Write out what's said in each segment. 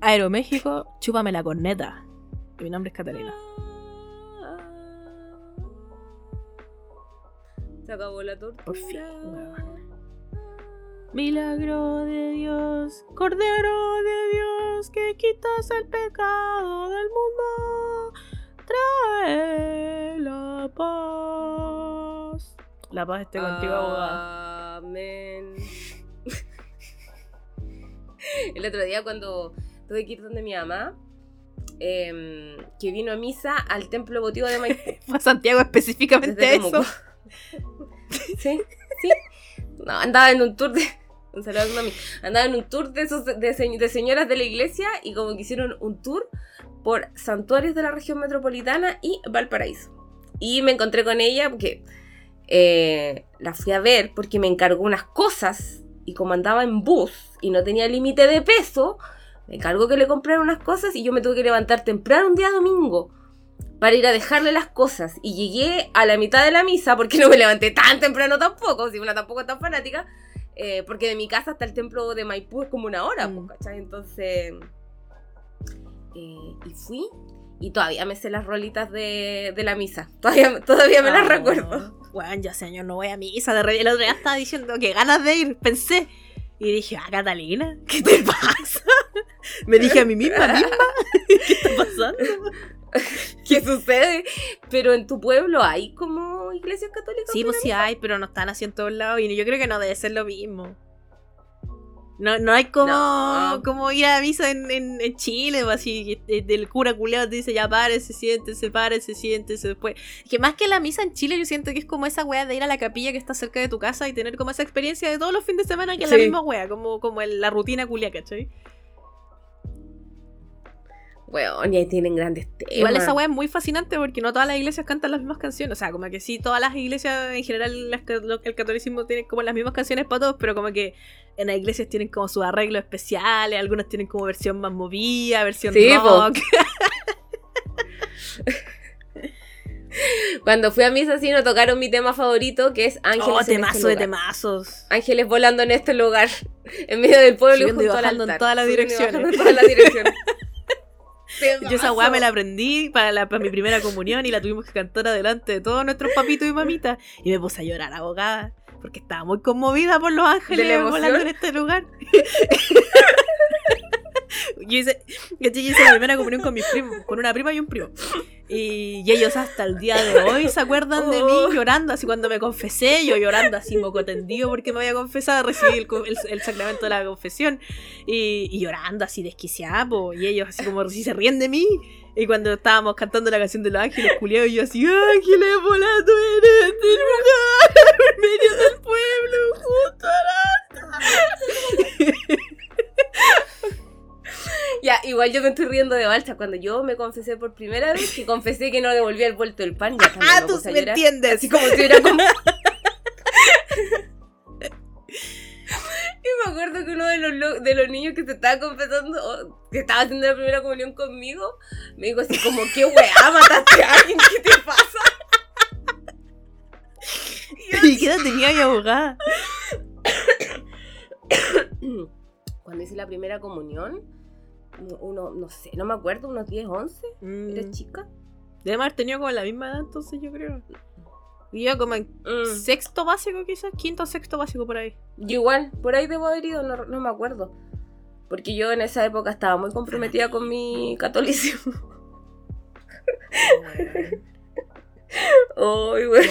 Aeroméxico, chúpame la corneta. Mi nombre es Catalina. Se acabó la tortura. Por fin. Milagro de Dios, Cordero de Dios, que quitas el pecado del mundo, trae la paz. La paz esté contigo, abogada. Amén. El otro día cuando tuve que ir donde mi mamá, em, que vino a misa al templo votivo de Maipú. Fue a Santiago específicamente eso. Sí, sí. No, andaba en un tour de. Un saludo a mi mami. Andaba en un tour de, esos de señoras de la iglesia y como que hicieron un tour por santuarios de la región metropolitana y Valparaíso. Y me encontré con ella porque eh, la fui a ver porque me encargó unas cosas y como andaba en bus y no tenía límite de peso, me encargó que le comprara unas cosas y yo me tuve que levantar temprano un día domingo para ir a dejarle las cosas. Y llegué a la mitad de la misa, porque no me levanté tan temprano tampoco, si una tampoco es tan fanática, eh, porque de mi casa hasta el templo de Maipú es como una hora, Mm. pues, ¿cachai? Entonces, eh, y fui, y todavía me sé las rolitas de, de la misa, todavía, todavía me las Ah, recuerdo. Weón, ya hace años no voy a misa. De re- el otro día estaba diciendo que ganas de ir, pensé. Y dije, ah, Catalina, ¿qué te pasa? Me dije a mí misma, misma, ¿qué está pasando? ¿Qué sucede? Pero en tu pueblo hay como iglesias católicas. Sí, pues sí hay, pero no están así en todos lados. Y yo creo que no debe ser lo mismo. No, no hay como, No. como ir a misa en, en, en Chile, o así, que el cura culeado te dice, ya párese, siéntese, párese, siéntese, después. Que más que la misa en Chile, yo siento que es como esa wea de ir a la capilla que está cerca de tu casa y tener como esa experiencia de todos los fines de semana que es la misma wea, como, como el- la rutina culia, ¿cachai? Weón, y ahí tienen grandes temas. Igual esa wea es muy fascinante porque no todas las iglesias cantan las mismas canciones. O sea, como que sí, todas las iglesias en general, las lo- el catolicismo tiene como las mismas canciones para todos, pero como que en las iglesias tienen como sus arreglos especiales, algunas tienen como versión más movida, versión Sí, rock. Cuando fui a misa, sí, nos tocaron mi tema favorito, que es Ángeles. Oh, en este de temazos. Ángeles volando en este lugar, en medio del pueblo Subiendo y y junto al bajando en altar. todas las Subiendo y direcciones. en todas las direcciones. Yo esa weá me la aprendí para, la- para mi primera comunión y la tuvimos que cantar adelante de todos nuestros papitos y mamitas. Y me puse a llorar, abogada, porque estaba muy conmovida por los ángeles volando en este lugar. yo, hice, yo hice la primera comunión con mis primos, con una prima y un primo. Y, y ellos hasta el día de hoy se acuerdan de mí Oh. llorando, así cuando me confesé, yo llorando así moco tendido porque me había confesado, recibí el, el- el sacramento de la confesión y, y llorando así desquiciada, po, y ellos así como si se ríen de mí. Y cuando estábamos cantando la canción de los ángeles, culiados, y yo así, ángeles volando en este lugar, en medio del pueblo, justo a Ya, igual yo me estoy riendo de balsa. Cuando yo me confesé por primera vez, que confesé que no devolvía el vuelto del pan, ya Ah, me tú me llorar. entiendes. Así como si hubiera como... Y me acuerdo que uno de los, lo- de los niños que se estaba confesando, que estaba haciendo la primera comunión conmigo, me dijo así como, ¿qué weá? ¿Mataste a alguien? ¿Qué te pasa? ¿Y qué edad tenía mi abogada? Cuando hice la primera comunión, uno, no sé, no me acuerdo, unos 10, 11, era Mm, chica. Debe haber tenido como la misma edad, entonces yo creo. Y yo como en Mm. sexto básico, quizás, quinto o sexto básico por ahí. Yo igual, por ahí debo haber ido, no, no me acuerdo. Porque yo en esa época estaba muy comprometida con mi catolicismo. Ay, güey.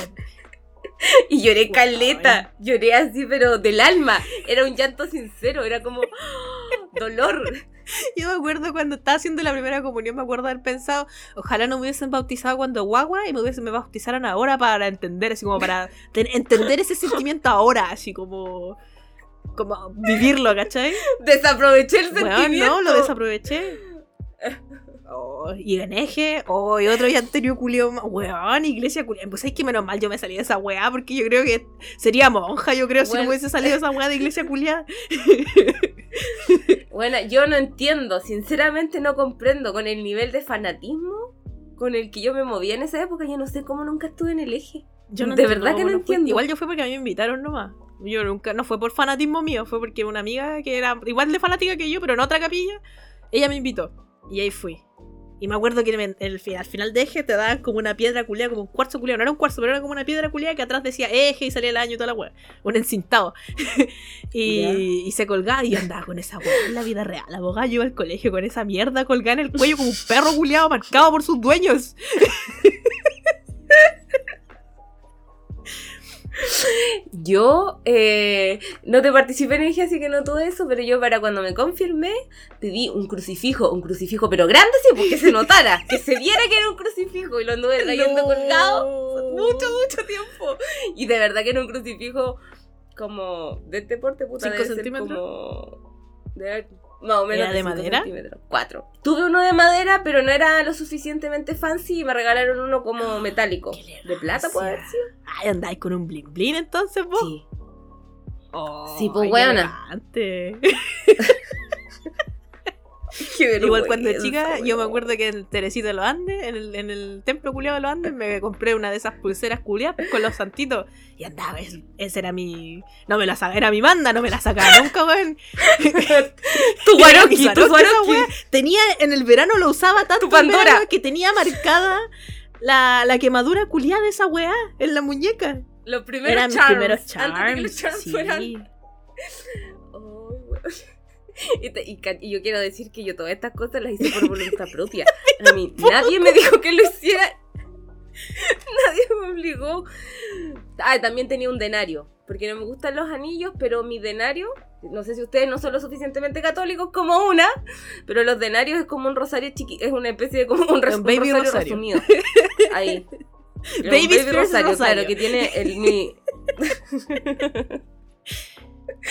Y lloré caleta, lloré así, pero del alma. Era un llanto sincero, era como ¡ah! dolor. Yo me acuerdo cuando estaba haciendo la primera comunión, me acuerdo haber pensado, ojalá no me hubiesen bautizado cuando guagua y me hubiesen me bautizaran ahora para entender, así como para ten- entender ese sentimiento ahora, así como como vivirlo, ¿cachai? Desaproveché el sentimiento. no, lo desaproveché. Oh, y en eje, oh, y otro ya anterior culio, weón, iglesia culio. Pues es que menos mal yo me salí de esa weá, porque yo creo que sería monja, yo creo, si no Bueno. hubiese salido de esa weá de iglesia culia. Bueno, yo no entiendo, sinceramente no comprendo con el nivel de fanatismo con el que yo me movía en esa época. Yo no sé cómo nunca estuve en el eje. Yo no De entiendo verdad que no entiendo. Igual yo fui porque a mí me invitaron nomás. Yo nunca, no fue por fanatismo mío, fue porque una amiga que era igual de fanática que yo, pero en otra capilla, Ella me invitó y ahí fui. Y me acuerdo que el, al final de eje te daban como una piedra culiada, como un cuarzo culiado. No era un cuarzo, pero era como una piedra culiada que atrás decía eje y salía el año y toda la weá. Un encintado. y, se colgaba y andaba con esa weá en la vida real. La abogada yo iba al colegio con esa mierda colgada en el cuello como un perro culiado marcado por sus dueños. Yo eh, no te participé en el así que no todo eso, pero yo para cuando me confirmé pedí un crucifijo, un crucifijo, pero grande sí, porque se notara, que se viera que era un crucifijo y lo anduve trayendo No. colgado mucho, mucho tiempo. Y de verdad que era un crucifijo como de este porte, puta, ¿Cinco debe ser centímetros? como... haber- más o menos ¿Era de madera? Cuatro. Tuve uno de madera, pero no era lo suficientemente fancy y me regalaron uno como metálico. ¿De plata puede haber sido? Ay, andáis con un blin blin entonces vos. Sí. Oh, Sí, pues, weona. Igual cuando vergüenza, chica, yo me acuerdo que en Teresito de los Andes, en el, en el templo culiado de los Andes, me compré una de esas pulseras culiadas con los santitos. Y andaba, es- ese era mi. No me la sacaba, era mi manda, no me la sacaba nunca, weón. Tu mi tu wea. Tenía, en el verano lo usaba tanto Tu Pandora. verano que tenía marcada la, la quemadura culiada de esa weá en la muñeca. Los primeros Eran mis charms. primeros Antes de que charms. los charms sí. fueran. Ay, weón. Y, te- y ca- y yo quiero decir que yo todas estas cosas las hice por voluntad propia. A mí nadie me dijo que lo hiciera. Nadie me obligó. Ah, también tenía un denario. Porque no me gustan los anillos, pero mi denario, no sé si ustedes no son lo suficientemente católicos como una, pero los denarios es como un rosario chiqui, es una especie de como un, res- Un un baby rosario, rosario. resumido. Ahí. Baby Spears rosario, rosario. claro, que tiene el mi.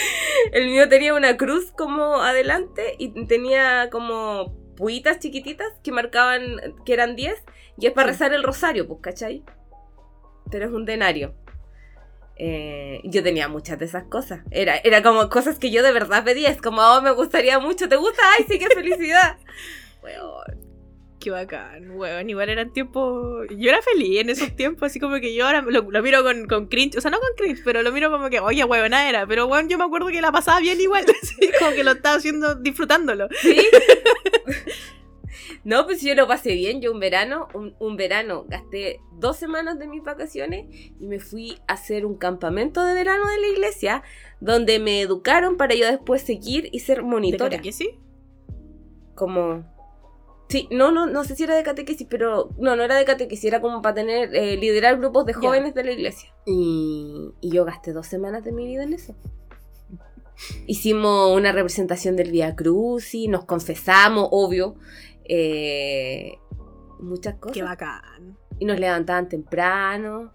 el mío tenía una cruz como adelante y tenía como puitas chiquititas que marcaban que eran 10 y es para rezar el rosario, pues, ¿cachai? Pero es un denario. Eh, yo tenía muchas de esas cosas. Era, era como cosas que yo de verdad pedía. Es como, oh, me gustaría mucho. ¿Te gusta? ¡Ay, sí, qué felicidad! Weón. Qué bacán, weón. Igual eran tiempos. Yo era feliz en esos tiempos, así como que yo ahora lo, lo miro con, con cringe. O sea, no con cringe, pero lo miro como que, oye, weona era. Pero weón, yo me acuerdo que la pasaba bien igual. así como que lo estaba haciendo, disfrutándolo. ¿Sí? no, pues yo lo pasé bien. Yo un verano, un, un verano, gasté dos semanas de mis vacaciones y me fui a hacer un campamento de verano de la iglesia donde me educaron para yo después seguir y ser ¿De monitora. catequesis? Como... Sí, no, no, no sé si era de catequesis, pero no, no era de catequesis, era como para tener, eh, liderar grupos de jóvenes de la iglesia. Y, y yo gasté dos semanas de mi vida en eso. Hicimos una representación del Via Crucis, nos confesamos, obvio, eh, muchas cosas. Qué bacán. Y nos levantaban temprano.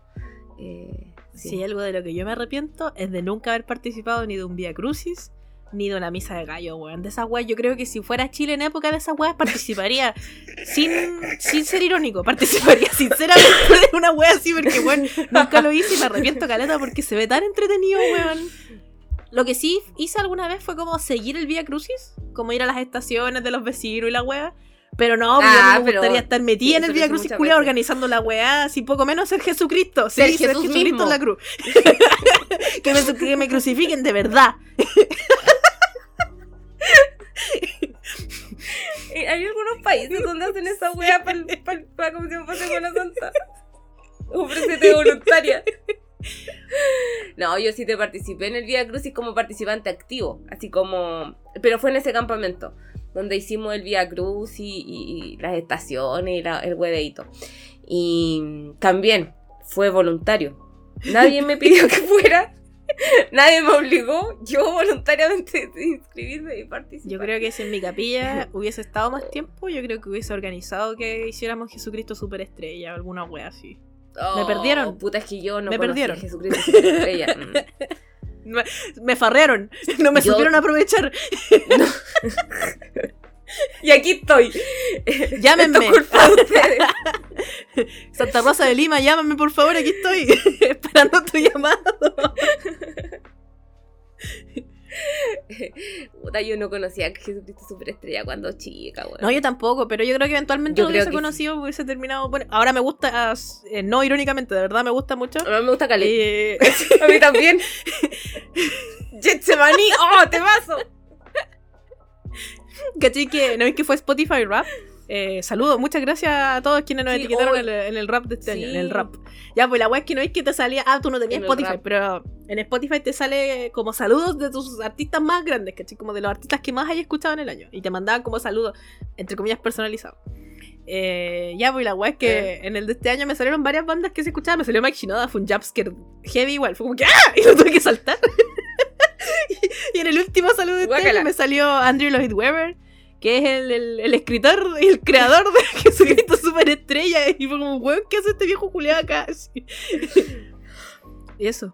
eh, sí. Algo de lo que yo me arrepiento es de nunca haber participado ni de un Via Crucis ni de una misa de gallo, weón. De esas weas, yo creo que si fuera Chile en época de esas weas, participaría sin, sin ser irónico, participaría sinceramente de una wea así, porque weón, nunca lo hice y me arrepiento caleta porque se ve tan entretenido, weón. Lo que sí hice alguna vez fue como seguir el Via Crucis, como ir a las estaciones de los vecinos y la wea. Pero no, Ah, yo no me gustaría estar metida en el muchas culiao veces. organizando la weá, así poco menos ser Jesucristo. Sí, Ser ser, Jesús Jesucristo mismo. en la cruz. que, me, que me crucifiquen de verdad. Hay algunos países donde hacen esa wea para la Comisión para Semana Santa. Ofrecete voluntaria. No, yo sí te participé en el Via Crucis como participante activo, así como... Pero fue en ese campamento, donde hicimos el Via Crucis y, y- y las estaciones y la- el hueveito. Y también fue voluntario. Nadie me pidió que fuera, nadie me obligó, yo voluntariamente decidí inscribirme y participar. Yo creo que si en mi capilla hubiese estado más tiempo, yo creo que hubiese organizado que hiciéramos Jesucristo superestrella o alguna wea así. Me perdieron. Puta, es que yo no Me perdieron. a Jesucristo superestrella. Mm. Me, me farrearon, no me Yo- supieron aprovechar. Y aquí estoy. Llámenme. De. Santa Rosa de Lima, llámame por favor, aquí estoy. Esperando tu llamado. Puta, yo no conocía a Jesucristo superestrella cuando chica. No, yo tampoco, pero yo creo que eventualmente Yo lo hubiese sí. conocido, hubiese terminado. Bueno, ahora me gusta, eh, no irónicamente, de verdad me gusta mucho. A mí me gusta Calais. Eh, A mí también. ¡Oh, te paso! ¿Cachai? Que no es que fue Spotify Rap. Eh, saludos, muchas gracias a todos quienes nos Sí, etiquetaron en, el, en el rap de este año, en el rap. Ya, pues la weá es que no es que te salía. Ah, tú no tenías En el Spotify, pero en Spotify te sale como saludos de tus artistas más grandes, ¿cachai? Como de los artistas que más hayas escuchado en el año. Y te mandaban como saludos, entre comillas, personalizados. Eh, ya, pues la weá es que Eh. en el de este año me salieron varias bandas que se escuchaban. Me salió Mike Shinoda, fue un jumpscare heavy igual. Fue como que ¡ah! Y lo tuve que saltar. y, y en el último saludo de este año me salió Andrew Lloyd Webber, que es el, el- el escritor y el creador de Jesucristo Superestrella. Y fue como, weón, ¿qué hace este viejo culiado acá? Y eso.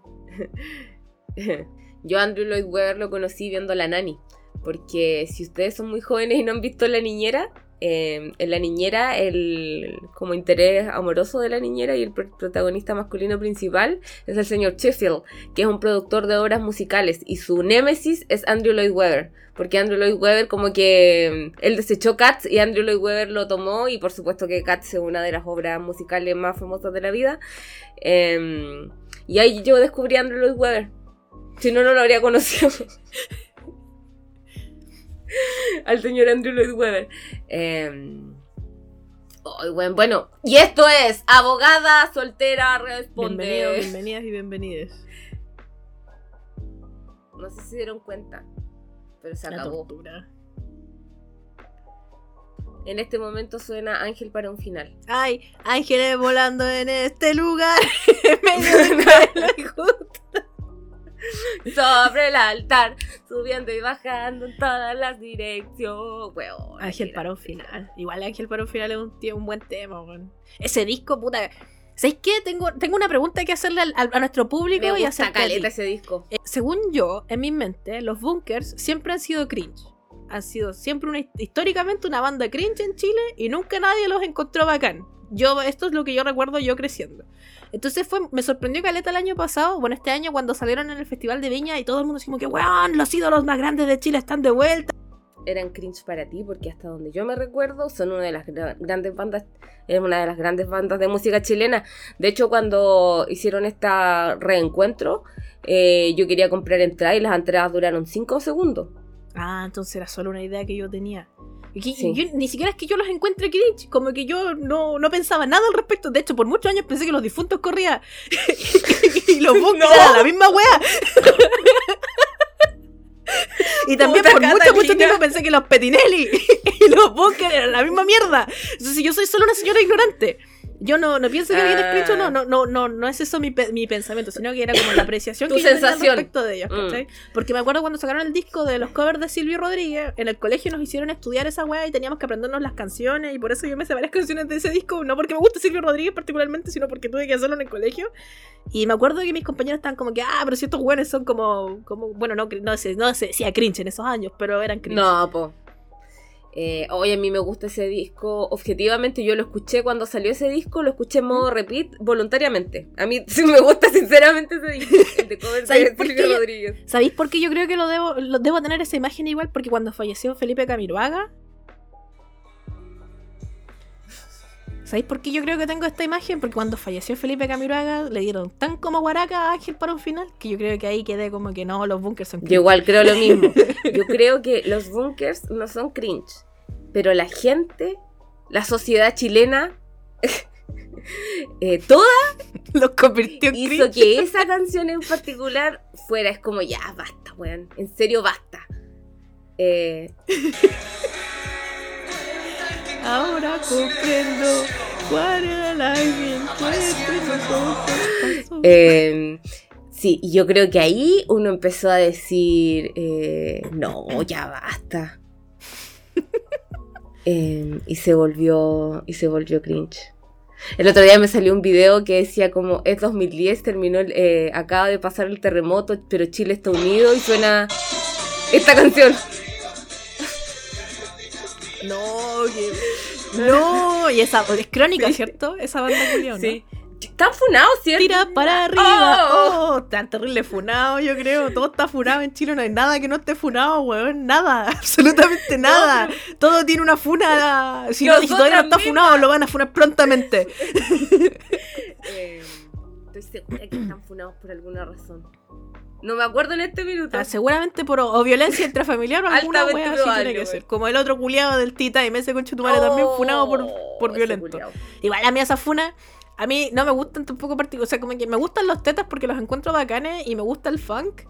Yo Andrew Lloyd Webber lo conocí viendo La Nani. Porque si ustedes son muy jóvenes y no han visto La Niñera, eh, en La Niñera, el como interés amoroso de la niñera y el pr- protagonista masculino principal es el señor Sheffield, que es un productor de obras musicales. Y su némesis es Andrew Lloyd Webber. Porque Andrew Lloyd Webber como que mm, él desechó Cats y Andrew Lloyd Webber lo tomó y por supuesto que Cats es una de las obras musicales más famosas de la vida. Eh, y ahí yo descubrí a Andrew Lloyd Webber. Si no, no lo habría conocido. Al señor Andrew Lloyd Webber. Eh, ay, bueno, bueno, y esto es Abogada Soltera Responde. Bienvenidos, bienvenidas y bienvenides. No sé si se dieron cuenta, pero se La acabó. tortura. En este momento suena Ángel para un final. Ay, ángeles volando en este lugar. y justo- Sobre el altar, subiendo y bajando en todas las direcciones. Weón, Ángel un final. Igual Ángel para un final es un, tío- un buen tema, weón. Ese disco, puta. ¿Sabéis qué? Tengo, tengo una pregunta que hacerle al- al- a nuestro público Me y ti. caleta ese disco. Eh, según yo, en mi mente, los bunkers siempre han sido cringe. Han sido siempre una, históricamente una banda cringe en Chile y nunca nadie los encontró bacán. Yo, esto es lo que yo recuerdo yo creciendo. Entonces fue, me sorprendió Caleta el año pasado, bueno, este año cuando salieron en el Festival de Viña y todo el mundo decimos que, weón, los ídolos más grandes de Chile están de vuelta. eran cringe para ti porque hasta donde yo me recuerdo son una de las gra- grandes bandas es una de las grandes bandas de música chilena de hecho cuando hicieron este reencuentro eh, yo quería comprar entradas y las entradas duraron 5 segundos Ah, entonces era solo una idea que yo tenía. Y que- Sí. yo- ni siquiera es que yo los encuentre cringe, como que yo no, no pensaba nada al respecto. De hecho, por muchos años pensé que los difuntos corrían y los bunkers No. eran la misma wea. y también Puta por mucho, mucho tiempo pensé que los Petinelli y los bunkers eran la misma mierda. Entonces yo soy solo una señora ignorante. Yo no, no pienso que alguien es cringe o no, Ah. no, no, no, no es eso mi, pe- mi pensamiento, sino que era como la apreciación que yo tenía al respecto de ellos, Mm. ¿cachai? Porque me acuerdo cuando sacaron el disco de los covers de Silvio Rodríguez, en el colegio nos hicieron estudiar esa weá y teníamos que aprendernos las canciones y por eso yo me sé varias canciones de ese disco, no porque me guste Silvio Rodríguez particularmente, sino porque tuve que hacerlo en el colegio. Y me acuerdo que mis compañeros estaban como que, ah, pero si estos weones son como, como bueno, no, no sé, no sé, sí, a cringe en esos años, pero eran cringe. no po eh, oye, a mí me gusta ese disco. Objetivamente, yo lo escuché cuando salió ese disco, lo escuché en modo repeat voluntariamente. A mí sí me gusta sinceramente ese disco. El de cover ¿Sabes de por Silvio qué yo- Rodríguez. ¿Sabéis por qué yo creo que lo debo, lo debo tener esa imagen igual? Porque cuando falleció Felipe Camiroaga. ¿Sabéis por qué yo creo que tengo esta imagen? Porque cuando falleció Felipe Camiroaga le dieron tan como guaraca a Ángel para un final que yo creo que ahí quedé como que no, los bunkers son Yo igual creo lo mismo. Yo creo que los bunkers no son cringe, pero la gente, la sociedad chilena, eh, toda los convirtió en hizo cringe. que esa canción en particular fuera, es como ya, basta, weón, en serio, basta. Eh, Ahora comprendo cuál era la eh, sí, yo creo que ahí uno empezó a decir, eh, no, ya basta. Eh, y se volvió, y se volvió cringe. El otro día me salió un video que decía como es 2010, terminó, el- eh, acaba de pasar el terremoto, pero Chile está unido y suena esta canción. No, que... No, y esa es crónica, ¿cierto? Esa banda Julián, ¿no? Están funados, ¿cierto? Tira para arriba. Oh. Oh, tan terrible funado, yo creo. Todo está funado en Chile, no hay nada que no esté funado, weón. Nada, absolutamente nada. Todo tiene una funa. Si, no, si todavía no está funado, lo van a funar prontamente. Eh, estoy segura que están funados por alguna razón. No me acuerdo en este minuto. Ah, seguramente por o violencia intrafamiliar o alguna wea así tiene que ser. Como el otro culiado del Tita y ese conche tu madre también funado por, Oh, por ese violento. Igual a mí esa funa, a mí no me gustan tampoco particulares. O sea, como que me gustan los tetas porque los encuentro bacanes y me gusta el funk.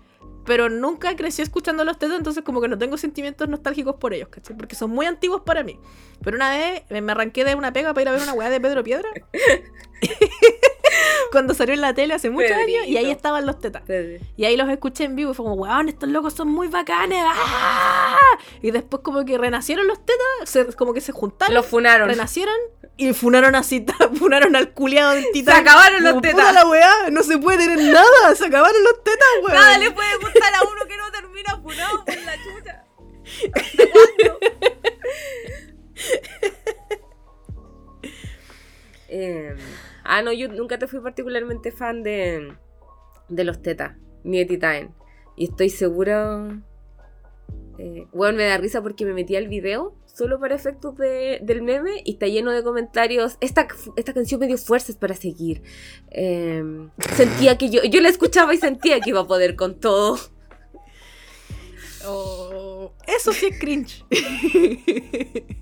Pero nunca crecí escuchando los tetas, entonces como que no tengo sentimientos nostálgicos por ellos, ¿cachai? Porque son muy antiguos para mí. Pero una vez me me arranqué de una pega para ir a ver una weá de Pedro Piedra. Cuando salió en la tele hace muchos años y ahí estaban los tetas. Pedro. Y ahí los escuché en vivo y fue como, weón, estos locos son muy bacanes. ¡ah!". Y después como que renacieron los tetas, se- como que se juntaron, Los funaron. renacieron y funaron así, funaron al culiado del titán. acabaron los tetas. "Puta la weá, no se puede tener nada, se acabaron los tetas, weón. Nada le puede gustar a uno que no termina funado por la chucha. ¿Hasta cuándo? Eh, ah, no, yo nunca te fui particularmente fan de, de los tetas, ni de Titan. Y estoy segura. Eh, bueno, me da risa porque me metí al video solo para efectos de- del meme y está lleno de comentarios. Esta, esta canción me dio fuerzas para seguir. Eh, sentía que yo, yo la escuchaba y sentía que iba a poder con todo. Oh, eso sí es cringe.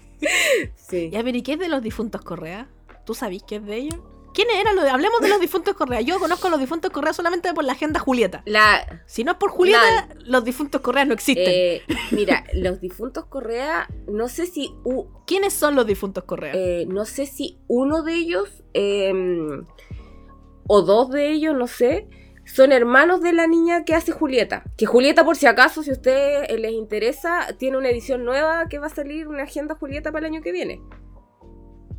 Sí. ya, pero ¿y qué es de los difuntos Correa? ¿Tú sabís qué es de ellos? ¿Quiénes eran los Hablemos de los difuntos Correa. Yo conozco a los difuntos Correa solamente por la agenda Julieta. La, Si no es por Julieta, los difuntos Correa no existen. eh, mira, los difuntos Correa, no sé si ¿Quiénes son los difuntos Correa? eh, no sé si uno de ellos eh, o dos de ellos, no sé, son hermanos de la niña que hace Julieta. Que Julieta, por si acaso, si a ustedes eh, les interesa, tiene una edición nueva que va a salir, una agenda Julieta para el año que viene.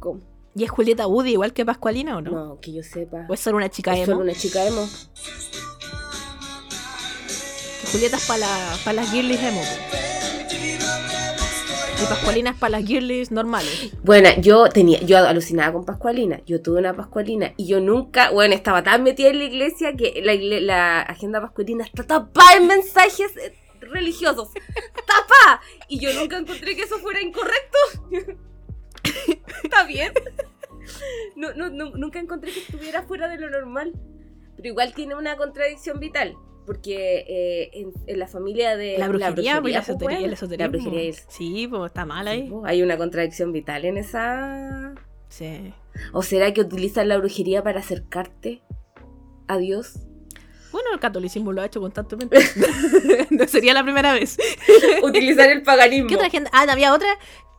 ¿Cómo? ¿Y es Julieta Woody igual que Pascualina o no? No, que yo sepa. ¿O es solo una chica emo? solo una chica emo. Julieta es para la, pa las girlies emo. Y Pascualina es para las girlies normales. Bueno, yo tenía, yo alucinaba con Pascualina. Yo tuve una Pascualina y yo nunca, bueno, estaba tan metida en la iglesia que la, la agenda pascualina está tapada en mensajes eh, religiosos. ¡Tapada! Y yo nunca encontré que eso fuera incorrecto. ¿Está bien? No, no, no, nunca encontré que estuviera fuera de lo normal. Pero igual tiene una contradicción vital. Porque eh, en, en la familia de La brujería, pues, y la pues, el esoterismo. la brujería es- Sí, pues está mal ahí. hay una contradicción vital en esa Sí. ¿O será que utilizan la brujería para acercarte a Dios? Bueno, el catolicismo lo ha hecho constantemente. no sería la primera vez. Utilizar el paganismo. ¿Qué otra gente? Ah, había otra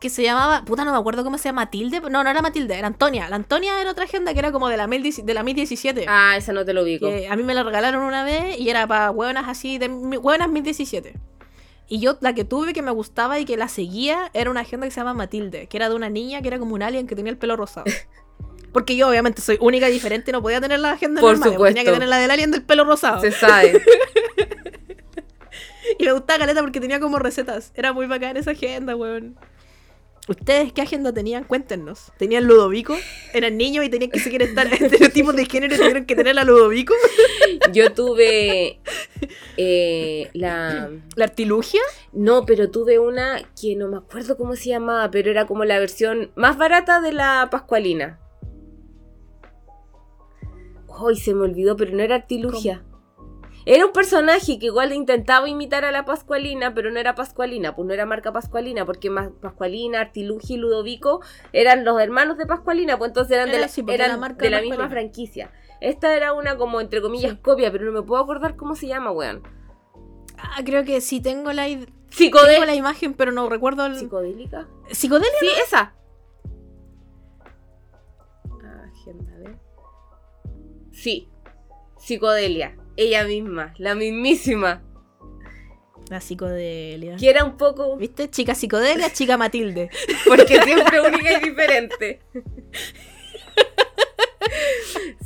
que se llamaba. Puta, no me acuerdo cómo se llama. Matilde. No, no era Matilde, era Antonia. La Antonia era otra agenda que era como de la 1017. De la 1017 Ah, esa no te lo ubico. que a mí me la regalaron una vez y era para hueonas así, de hueonas 1017. Y yo la que tuve que me gustaba y que la seguía era una agenda que se llama Matilde, que era de una niña que era como un alien que tenía el pelo rosado. Porque yo obviamente soy única y diferente no podía tener la agenda Por normal, supuesto. tenía que tener la del alien del pelo rosado. Se sabe. Y me gustaba Caleta porque tenía como recetas. Era muy bacán esa agenda, weón. ¿Ustedes qué agenda tenían? Cuéntenos. ¿Tenían Ludovico? ¿Eran niños y tenían que seguir estar estereotipos de género y tuvieron que tener la Ludovico? Yo tuve eh, la... ¿La artilugia? No, pero tuve una que no me acuerdo cómo se llamaba, pero era como la versión más barata de la Pascualina. Ay, se me olvidó, pero no era artilugia. Era un personaje que igual intentaba imitar a la Pascualina, pero no era Pascualina, pues no era marca Pascualina, porque Pascualina, Artilugia y Ludovico eran los hermanos de Pascualina, pues entonces eran de la, pues, eran la marca de la misma franquicia. Esta era una como entre comillas Sí. copia, pero no me puedo acordar cómo se llama, weón. Ah, creo que sí tengo la, tengo la imagen, pero no recuerdo el... ¿Psicodélica? Sí, esa. Agenda, a ver. Sí, psicodelia. Ella misma, la mismísima. La psicodelia. Que era un poco. ¿Viste? Chica psicodelia, chica Matilde. Porque siempre única y diferente.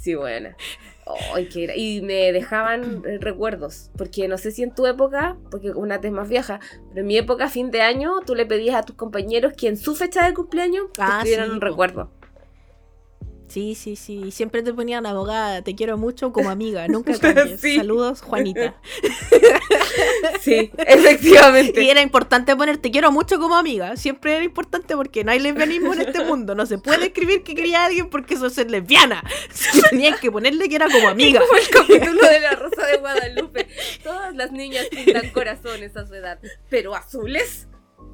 Sí, buena. Gra- y me dejaban recuerdos. Porque no sé si en tu época, porque una es más vieja, pero en mi época, fin de año, tú le pedías a tus compañeros que en su fecha de cumpleaños te Ah, escribieran sí, un po. recuerdo. Sí, sí, sí. Siempre te ponían abogada, te quiero mucho como amiga, nunca cambies. Sí. Saludos, Juanita. Sí, efectivamente. Y era importante poner te quiero mucho como amiga. Siempre era importante porque no hay lesbianismo en este mundo. No se puede escribir que quería a alguien porque eso es lesbiana. Tenían que ponerle que era como amiga. Como el capítulo de la Rosa de Guadalupe. Todas las niñas pintan corazones a su edad, pero azules.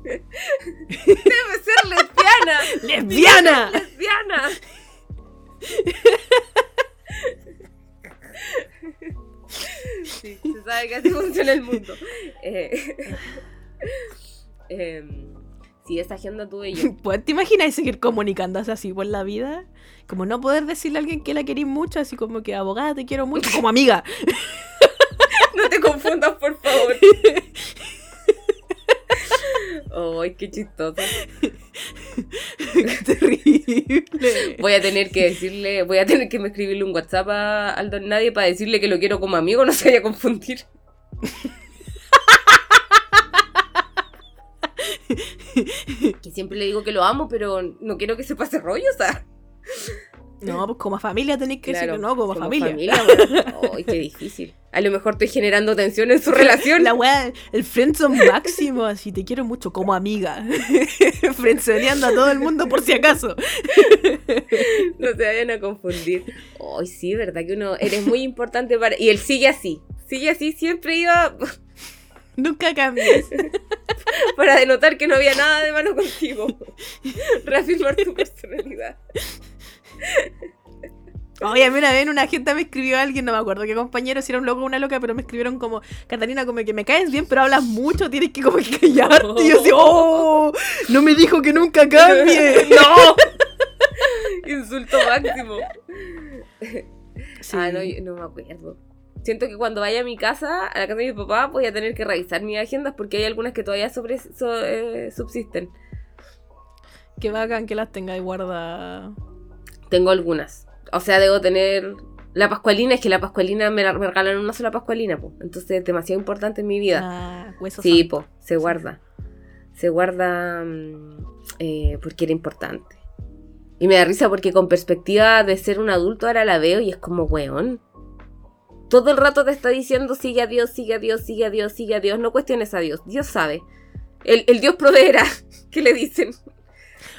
Debe ser lesbiana. ¡Lesbiana! Lesbiana. Sí, se sabe que así funciona el mundo. Eh, em, sí, esa agenda tuve yo. Pues, ¿Te imaginas seguir comunicándose así por la vida? Como no poder decirle a alguien que la querís mucho, así como que abogada te quiero mucho, como amiga. No te confundas, por favor. Ay, qué chistoso. Qué terrible. Voy a tener que decirle, voy a tener que me escribirle un WhatsApp a- al don Nadie para decirle que lo quiero como amigo, no se vaya a confundir. que siempre le digo que lo amo, pero no quiero que se pase rollo, o sea. No, pues como familia tenéis que Claro, decirlo, no, como, familia. bueno. Ay, qué difícil. A lo mejor estoy generando tensión en su relación. La weá, el friendzone máximo, así te quiero mucho como amiga. Friendzoneando a todo el mundo por si acaso. No se vayan a confundir. Ay, sí, verdad que uno eres muy importante para. Y él sigue así. Sigue así, siempre iba Nunca cambies. para denotar que no había nada de malo contigo. Reafirmar tu personalidad. Oye, a mí una vez una gente me escribió alguien, no me acuerdo qué compañero, si era un loco o una loca, pero me escribieron como, Catalina, como que me caes bien, pero hablas mucho, tienes que como que callarte. Y yo así, ¡oh! No me dijo que nunca cambie. ¡No! Insulto máximo. Sí. Ah, no, yo no me acuerdo. Siento que cuando vaya a mi casa, a la casa de mi papá, voy a tener que revisar mis agendas porque hay algunas que todavía sobre, so- eh, subsisten. Qué bacán que las tengáis guarda. Tengo algunas. O sea, debo tener. La pascualina, es que la pascualina me, la- me regalaron una sola pascualina, pues. Entonces es demasiado importante en mi vida. Ah, huesos sí, santos. pues, se guarda. Se guarda mm, eh, porque era importante. Y me da risa porque con perspectiva de ser un adulto ahora la veo y es como, weón. Todo el rato te está diciendo sigue a Dios, sigue a Dios, sigue a Dios, sigue a Dios. No cuestiones a Dios. Dios sabe. El, el Dios proveerá. ¿Qué le dicen?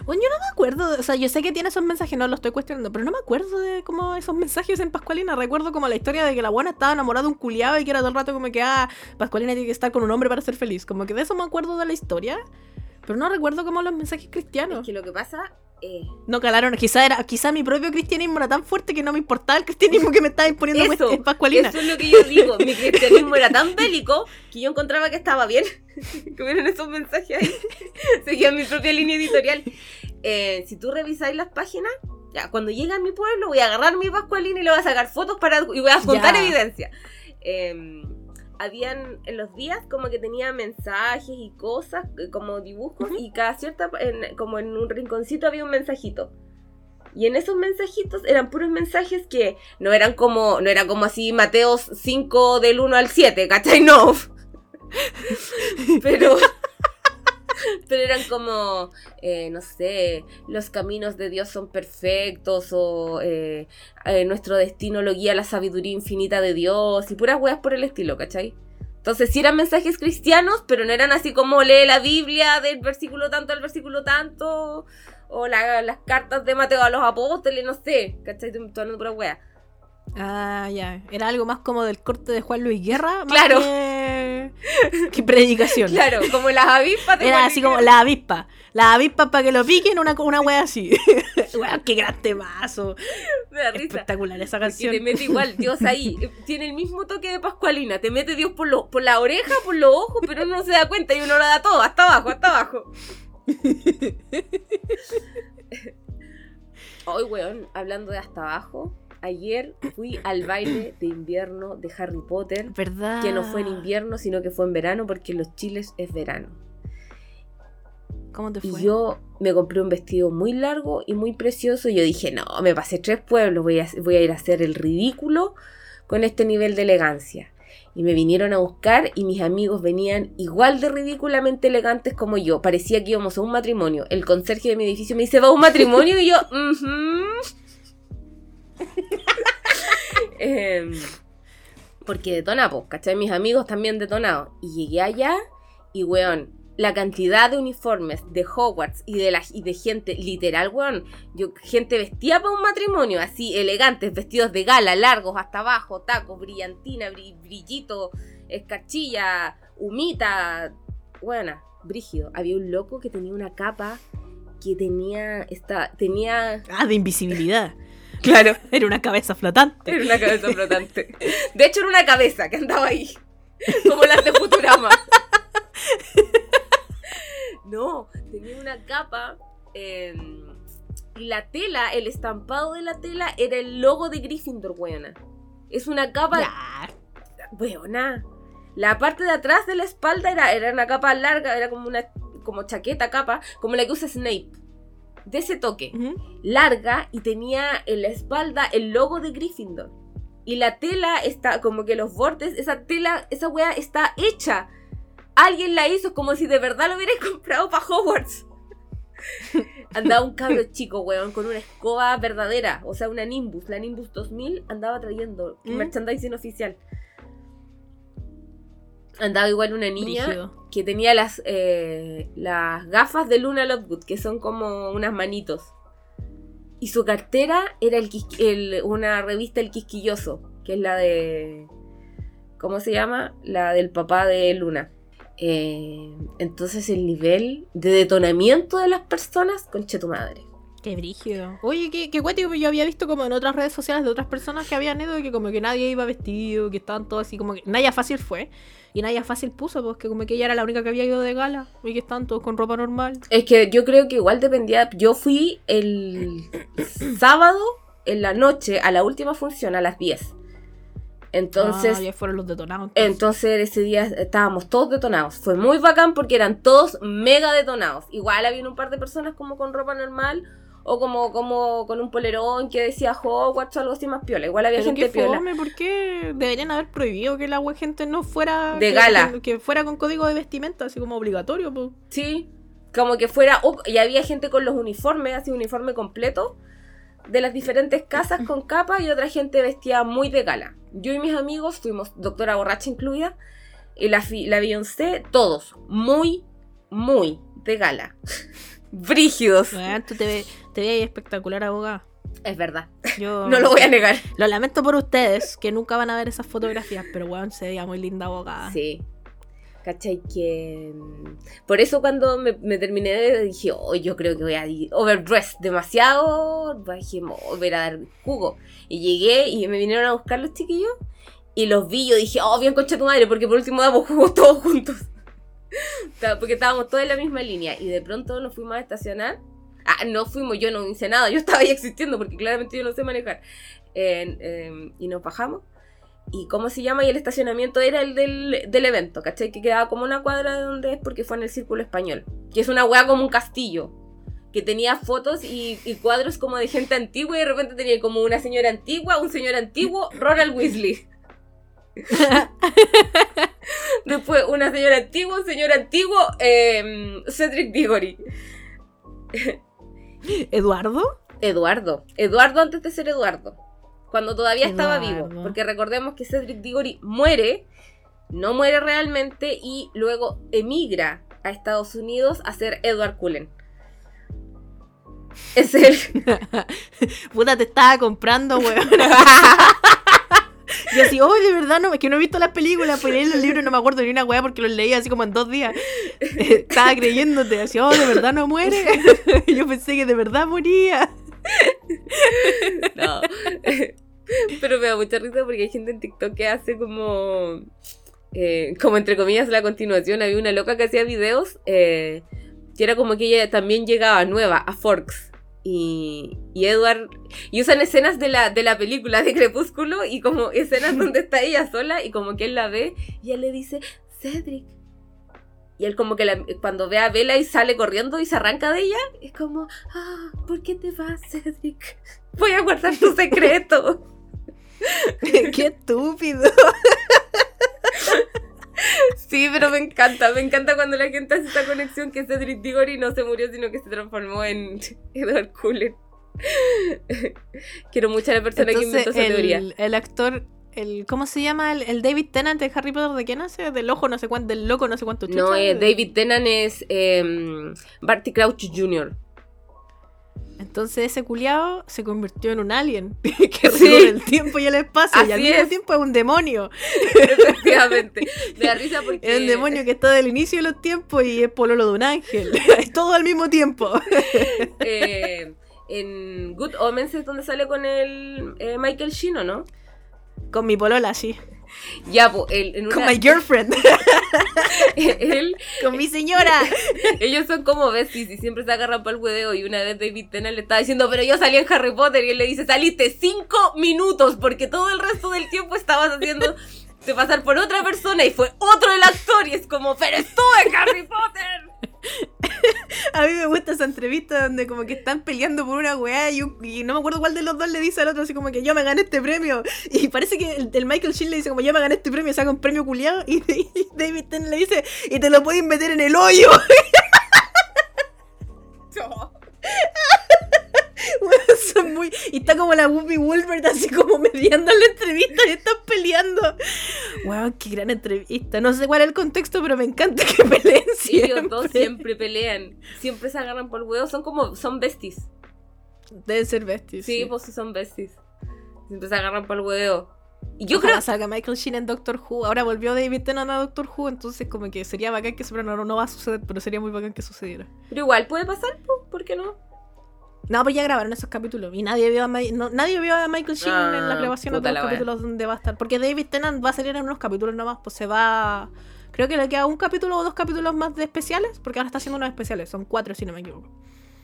Bueno, yo no me acuerdo, o sea, yo sé que tiene esos mensajes, no lo estoy cuestionando, pero no me acuerdo de como esos mensajes en Pascualina. Recuerdo como la historia de que la buena estaba enamorada de un culiado y que era todo el rato como que, ah, Pascualina tiene que estar con un hombre para ser feliz. Como que de eso me acuerdo de la historia, pero no recuerdo como los mensajes Es cristianos. que lo que pasa eh, No calaron, quizá era, quizá mi propio cristianismo era tan fuerte que no me importaba el cristianismo que me estaba imponiendo Eso, en Pascualina. Eso es lo que yo digo. Mi cristianismo era tan bélico que yo encontraba que estaba bien. que hubieran esos mensajes ahí. Seguía mi propia línea editorial. Eh, si tú revisáis las páginas, ya, cuando llegue a mi pueblo voy a agarrar mi pascualina y le voy a sacar fotos para y voy a juntar Ya. evidencia. Eh, habían en los días como que tenía mensajes y cosas, eh, como dibujos, y cada cierta, en- como en un rinconcito había un mensajito. Y en esos mensajitos eran puros mensajes que no eran como, no era como así Mateos 5 del 1 al 7, ¿cachai? No. Pero, pero eran como, eh, no sé, los caminos de Dios son perfectos o eh, eh, nuestro destino lo guía la sabiduría infinita de Dios y puras weas por el estilo, ¿cachai? Entonces sí eran mensajes cristianos, pero no eran así como lee la Biblia del versículo tanto al versículo tanto, o la- las cartas de Mateo a los apóstoles, no sé, ¿cachai? Estoy pura wea. Ah, ya. Era algo más como del corte de Juan Luis Guerra, más Claro. que, que predicación. Claro, como las avispas Era así como Guerra. la avispa. La avispa para que lo piquen, una, una wea así. Weón, qué gran temazo. Me da risa. Espectacular esa Y canción. te mete igual, Dios ahí. Tiene el mismo toque de Pascualina. Te mete Dios por, lo, por la oreja, por los ojos, pero uno no se da cuenta y uno lo da todo, hasta abajo, hasta abajo. Hoy, weón, hablando de hasta abajo, ayer fui al baile de invierno de Harry Potter, ¿Verdad? que no fue en invierno, sino que fue en verano, porque en los chiles es verano. ¿Cómo te Y fue? yo me compré un vestido muy largo y muy precioso. Y yo dije, no, me pasé tres pueblos, voy a, voy a ir a hacer el ridículo con este nivel de elegancia. Y me vinieron a buscar y mis amigos venían igual de ridículamente elegantes como yo. Parecía que íbamos a un matrimonio. El conserje de mi edificio me dice, ¿va a un matrimonio? Y yo, "Ujú". Em, porque detona, pues, ¿cachai? Mis amigos también detonados. Y llegué allá y, weón, la cantidad de uniformes de Hogwarts y de, la, y de gente, literal, weón, yo, gente vestida para un matrimonio, así, elegantes, vestidos de gala, largos hasta abajo, tacos, brillantina, brillito, escarchilla, humita, buena, brígido. Había un loco que tenía una capa que tenía, esta, tenía... Ah, de invisibilidad. Claro. Era una cabeza flotante. Era una cabeza flotante. De hecho, era una cabeza que andaba ahí. Como las de Futurama. No, tenía una capa. Em, y la tela, el estampado de la tela era el logo de Gryffindor, weona. Es una capa. Ya. Weona. La parte de atrás de la espalda era, era una capa larga, era como una como chaqueta, capa, como la que usa Snape. De ese toque. Larga y tenía en la espalda el logo de Gryffindor. Y la tela está, como que los bordes, esa tela, esa wea está hecha. Alguien la hizo como si de verdad lo hubiera comprado para Hogwarts. Andaba un cabro chico, weón, con una escoba verdadera, o sea, una Nimbus, la Nimbus 2000, andaba trayendo ¿Mm? merchandising oficial. Andaba igual una niña Brígido. que tenía las, eh, las gafas de Luna Lovegood, que son como unas manitos. Y su cartera era el- una revista El Quisquilloso, que es la de... ¿Cómo se llama? La del papá de Luna. Eh, entonces el nivel de detonamiento de las personas, conche tu madre. Qué brígido. Oye, qué, qué cuático, yo había visto como en otras redes sociales de otras personas que habían ido que como que nadie iba vestido, que estaban todos así como que Naya Fácil fue. Y Naya Fácil puso, pues que como que ella era la única que había ido de gala y que estaban todos con ropa normal. Es que yo creo que igual dependía. Yo fui el sábado en la noche a la última función a las 10. Entonces, Ah, ya fueron los detonados. entonces. entonces ese día estábamos todos detonados. Fue muy bacán porque eran todos mega detonados. Igual había un par de personas como con ropa normal o como, como con un polerón que decía Hogwarts o algo así más piola. Igual había Pero gente qué piola. fome, ¿por qué deberían haber prohibido que la wea gente no fuera De que- gala. Que, que fuera con código de vestimenta, así como obligatorio, pues. Sí, como que fuera. y había gente con los uniformes, así uniforme completo, de las diferentes casas con capa y otra gente vestida muy de gala. Yo y mis amigos fuimos, doctora borracha incluida, y la, la Beyoncé, todos muy, muy de gala. Brígidos. Tú te te ves espectacular, abogada. Es verdad, Yo no lo voy a negar. Lo lamento por ustedes, que nunca van a ver esas fotografías, pero weón, se veía muy linda abogada. Sí. ¿Cachai? Que. mm, Por eso cuando me, me terminé de. dije, oh, yo creo que voy a overdress demasiado. Dije, "Oh, voy a ir a dar jugo. Y llegué y me vinieron a buscar los chiquillos. Y los vi, yo dije, oh, bien concha tu madre, porque por último damos jugo todos juntos. Porque estábamos todos en la misma línea. Y de pronto nos fuimos a estacionar. Ah, no fuimos, yo no hice nada, yo estaba ahí existiendo porque claramente yo no sé manejar. En- em, y nos bajamos. ¿Y cómo se llama? Y el estacionamiento era el del, del evento, ¿cachai? Que quedaba como una cuadra de donde es porque fue en el Círculo Español. Que es una weá como un castillo. Que tenía fotos y, y cuadros como de gente antigua y de repente tenía como una señora antigua, un señor antiguo, Ronald Weasley. Después una señora antigua, un señor antiguo, em, Cedric Diggory. ¿Eduardo? Eduardo. Eduardo antes de ser Eduardo. Cuando todavía estaba vivo. Porque recordemos que Cedric Diggory muere, no muere realmente y luego emigra a Estados Unidos a ser Edward Cullen. Es él. Puta, te estaba comprando, weón. Y así, oh, de verdad, no, es que no he visto las películas, pues leí los libros, no me acuerdo ni una weá porque los leí así como en dos días. Estaba creyéndote, así, oh, de verdad no muere. Yo pensé que de verdad moría. No. Pero me da mucha risa porque hay gente en TikTok que hace como. eh, como entre comillas la continuación. Había una loca que hacía videos. eh, que era como que ella también llegaba nueva a Forks. Y, y Edward. Y usan escenas de la, de la película de Crepúsculo. Y como escenas donde está ella sola. Y como que él la ve. Y él le dice: Cedric. Y él como que la- cuando ve a Bella y sale corriendo y se arranca de ella, es como, ah, ¿por qué te vas, Cedric? Voy a guardar tu secreto. Qué estúpido. Sí, pero me encanta, me encanta cuando la gente hace esta conexión que Cedric Diggory no se murió, sino que se transformó en Edward Cullen. Quiero mucho a la persona que inventó esa teoría. el, el actor, el, ¿cómo se llama? El, el David Tennant de Harry Potter, ¿de quién hace? Del ojo no sé cuánto, del loco no sé cuánto No, chucha. eh, David Tennant es eh, Barty Crouch Jr. Entonces ese culiao se convirtió en un alien que Sí. el tiempo y el espacio y al Así mismo es. tiempo es un demonio. Efectivamente. Me da risa porque. Es un demonio que está del inicio de los tiempos y es pololo de un ángel. Es todo al mismo tiempo. eh, en Good Omens es donde sale con el eh, Michael Sheen, ¿o ¿no? Con mi polola, sí. Ya, pues, él, en Con my girlfriend. él, Con mi señora. ellos son como besties y siempre se agarran para el hueveo. Y una vez David Tennant le estaba diciendo, pero yo salí en Harry Potter. Y él le dice, saliste cinco minutos porque todo el resto del tiempo estabas haciendo de pasar por otra persona y fue otro el actor. Y es como, pero estuve en Harry Potter. A mí me gusta esa entrevista donde como que están peleando por una weá y, un- y no me acuerdo cuál de los dos le dice al otro así como que yo me gané este premio. Y parece que el, el Michael Sheen le dice como yo me gané este premio, saca un premio culiado y, y David Tennant le dice y te lo puedes meter en el hoyo. Weón, son muy... Y está como la Whoopi Wolbert así como mediando la entrevista y están peleando. Wow, qué gran entrevista. No sé cuál es el contexto, pero me encanta que peleen siempre. Ellos dos siempre pelean. Siempre se agarran por el huevo. Son como, son besties. Deben ser besties. Sí, pues sí son besties. Siempre se agarran por el huevo. Y yo Ojalá creo salga Michael Sheen en Doctor Who. Ahora volvió David Tennant a Doctor Who, entonces como que sería bacán que pero no, no va a suceder, pero sería muy bacán que sucediera. Pero igual puede pasar, ¿por qué no? No, pues ya grabaron esos capítulos y nadie vio a, Ma- no- nadie vio a Michael Sheen en Ah, las grabaciones puta de la los capítulos donde va a estar. Porque David Tennant va a salir en unos capítulos nomás, pues se va... Creo que le queda un capítulo o dos capítulos más de especiales, porque ahora está haciendo unos especiales, son cuatro si no me equivoco.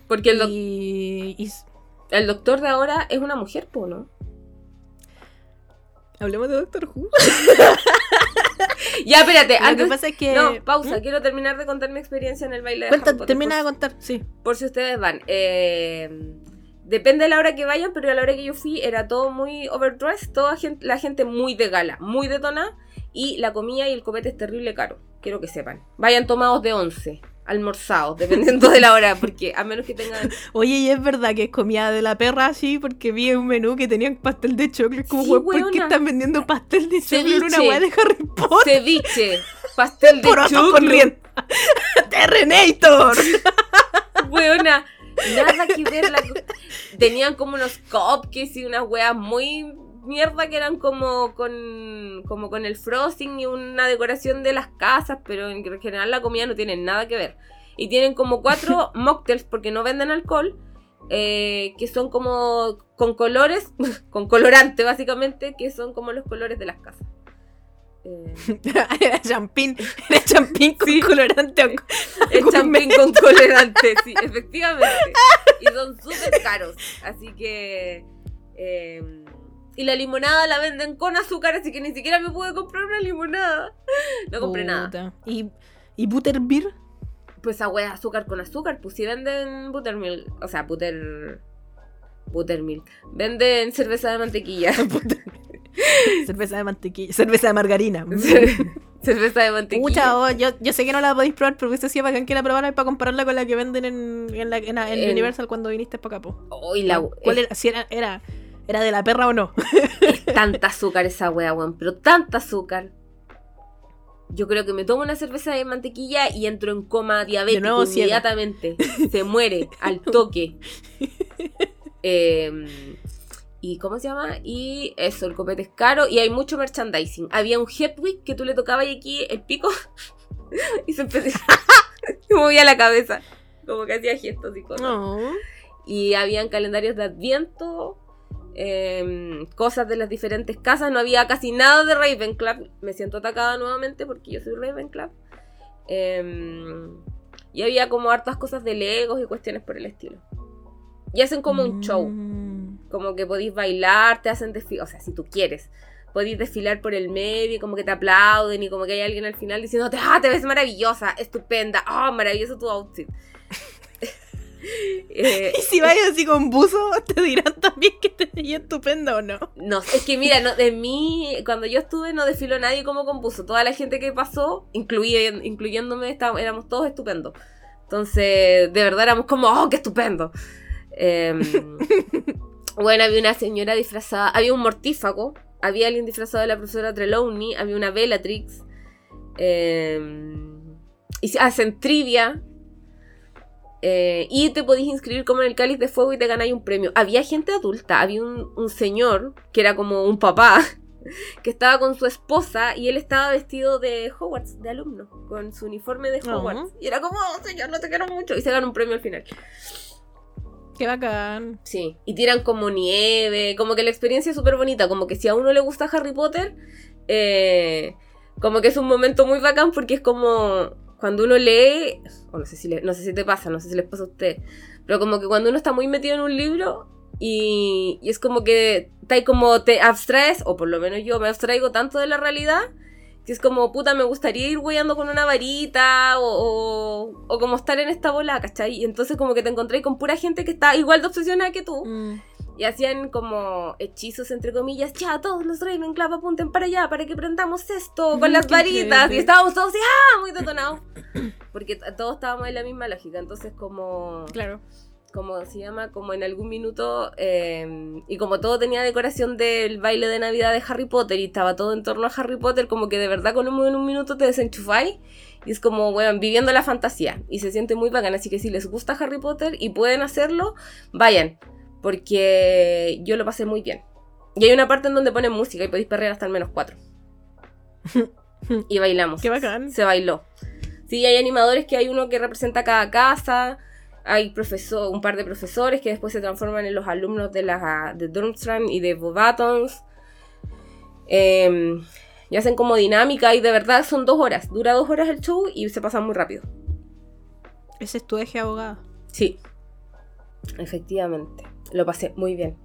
Porque el, doc- Y... y- el doctor de ahora es una mujer, ¿no? Hablemos de Doctor Who. Ya, espérate, Lo que antes... pasa es que... No, pausa, ¿Mm? quiero terminar de contar mi experiencia en el baile de Cuenta, Harry Potter, termina de contar, sí. por si ustedes van. Eh, depende de la hora que vayan, pero a la hora que yo fui era todo muy overdressed, toda gente, la gente muy de gala, muy de tona, y la comida y el copete es terrible caro, quiero que sepan. Vayan tomados de once, almorzados, dependiendo de la hora, porque a menos que tengan... Oye, y es verdad que es comida de la perra así, porque vi en un menú que tenían pastel de chocolate. Como, Sí, weón, ¿por qué están vendiendo pastel de chocolate en una weá de Harry Potter? Ceviche, pastel de rienda. ¡Terrenator! Weona, nada que ver. la- Tenían como unos cupcakes y unas weas muy mierda que eran como con, como con el frosting y una decoración de las casas, pero en general la comida no tiene nada que ver. Y tienen como cuatro mocktails porque no venden alcohol. eh, que son como con colores, con colorante básicamente, que son como los colores de las casas. Eh, Era champín. Era champín con Sí. colorante. El champín con colorante, sí, efectivamente. Y son súper caros. Así que. eh, y la limonada la venden con azúcar, así que ni siquiera me pude comprar una limonada. No compré nada. ¿Y, y Butterbeer? Pues esa wea azúcar con azúcar. Pues si venden buttermilk. O sea, butter. Buttermilk. Venden cerveza de mantequilla. cerveza de mantequilla. Cerveza de margarina. cerveza de mantequilla. Pucha, oh, yo, yo sé que no la podéis probar, pero hubiese sido bacán que la probarais para compararla con la que venden en, en, la, en, la- en En- Universal cuando viniste para acá, po. La, ¿Cuál es era? Si era, era, era de la perra o no. tanta azúcar esa wea, weón. Pero tanta azúcar. Yo creo que me tomo una cerveza de mantequilla y entro en coma diabético nuevo, ciega. inmediatamente. Se muere al toque. Eh, ¿Y cómo se llama? Y eso, el copete es caro y hay mucho merchandising. Había un Hedwig que tú le tocabas aquí el pico y se empezó. y movía la cabeza. Como que hacía gestos y cosas. No. Y habían calendarios de adviento, em, cosas de las diferentes casas. No había casi nada de Ravenclaw. Me siento atacada nuevamente porque yo soy Ravenclaw. Em, y había como hartas cosas de Legos y cuestiones por el estilo. Y hacen como un show. Mm. Como que podéis bailar, te hacen desfilar. O sea, si tú quieres. Podéis desfilar por el medio y como que te aplauden y como que hay alguien al final diciéndote, ah, te ves maravillosa, estupenda, ah, maravilloso tu outfit. Eh, Y si vayas así con buzo, te dirán también que te veía estupenda o no. No, es que mira, no, de mí, cuando yo estuve no desfiló nadie como compuso. Toda la gente que pasó, incluye- incluyéndome, estábamos- éramos todos estupendos. Entonces, de verdad éramos como, ¡oh, qué estupendo! Em, bueno, había una señora disfrazada, había un mortífago, había alguien disfrazado de la profesora Trelawney, había una Bellatrix, em, y hacen trivia, eh, y te podías inscribir como en el cáliz de fuego y te ganáis un premio. Había gente adulta, había un, señor que era como un papá que estaba con su esposa y él estaba vestido de Hogwarts, de alumno, con su uniforme de Hogwarts. Y era como, oh, señor, no te quiero mucho. Y se ganó un premio al final. Qué bacán. Sí, y tiran como nieve, como que la experiencia es súper bonita, como que si a uno le gusta Harry Potter, eh, como que es un momento muy bacán porque es como cuando uno lee, o no sé si no sé si te pasa, no sé si les pasa a usted, pero como que cuando uno está muy metido en un libro y, es como que te, como te abstraes, o por lo menos yo me abstraigo tanto de la realidad, que es como, puta, me gustaría ir guiando con una varita o, o, como estar en esta bola, ¿cachai? Y entonces como que te encontré con pura gente que está igual de obsesionada que tú. Mm. Y hacían como hechizos, entre comillas, ya, todos los Ravenclaw apunten para allá, para que prendamos esto con las varitas. Y estábamos todos así, ¡ah! Muy detonados. Porque todos estábamos en la misma lógica. Entonces, como... Claro. Como se llama, como en algún minuto, em, y como todo tenía decoración del baile de Navidad de Harry Potter y estaba todo en torno a Harry Potter, como que de verdad con un, en un minuto te desenchufáis y es como, bueno, viviendo la fantasía y se siente muy bacán. Así que si les gusta Harry Potter y pueden hacerlo, vayan porque yo lo pasé muy bien. Y hay una parte en donde ponen música y podéis perrear hasta al menos cuatro. y bailamos. Qué bacán. Se bailó. Sí, hay animadores que hay uno que representa cada casa. Hay profesor, un par de profesores que después se transforman en los alumnos de, la, de Durmstrang y de Bobatons. Em, y hacen como dinámica y de verdad son dos horas. Dura dos horas el show y se pasa muy rápido. Ese es tu eje abogado. Sí, efectivamente lo pasé muy bien.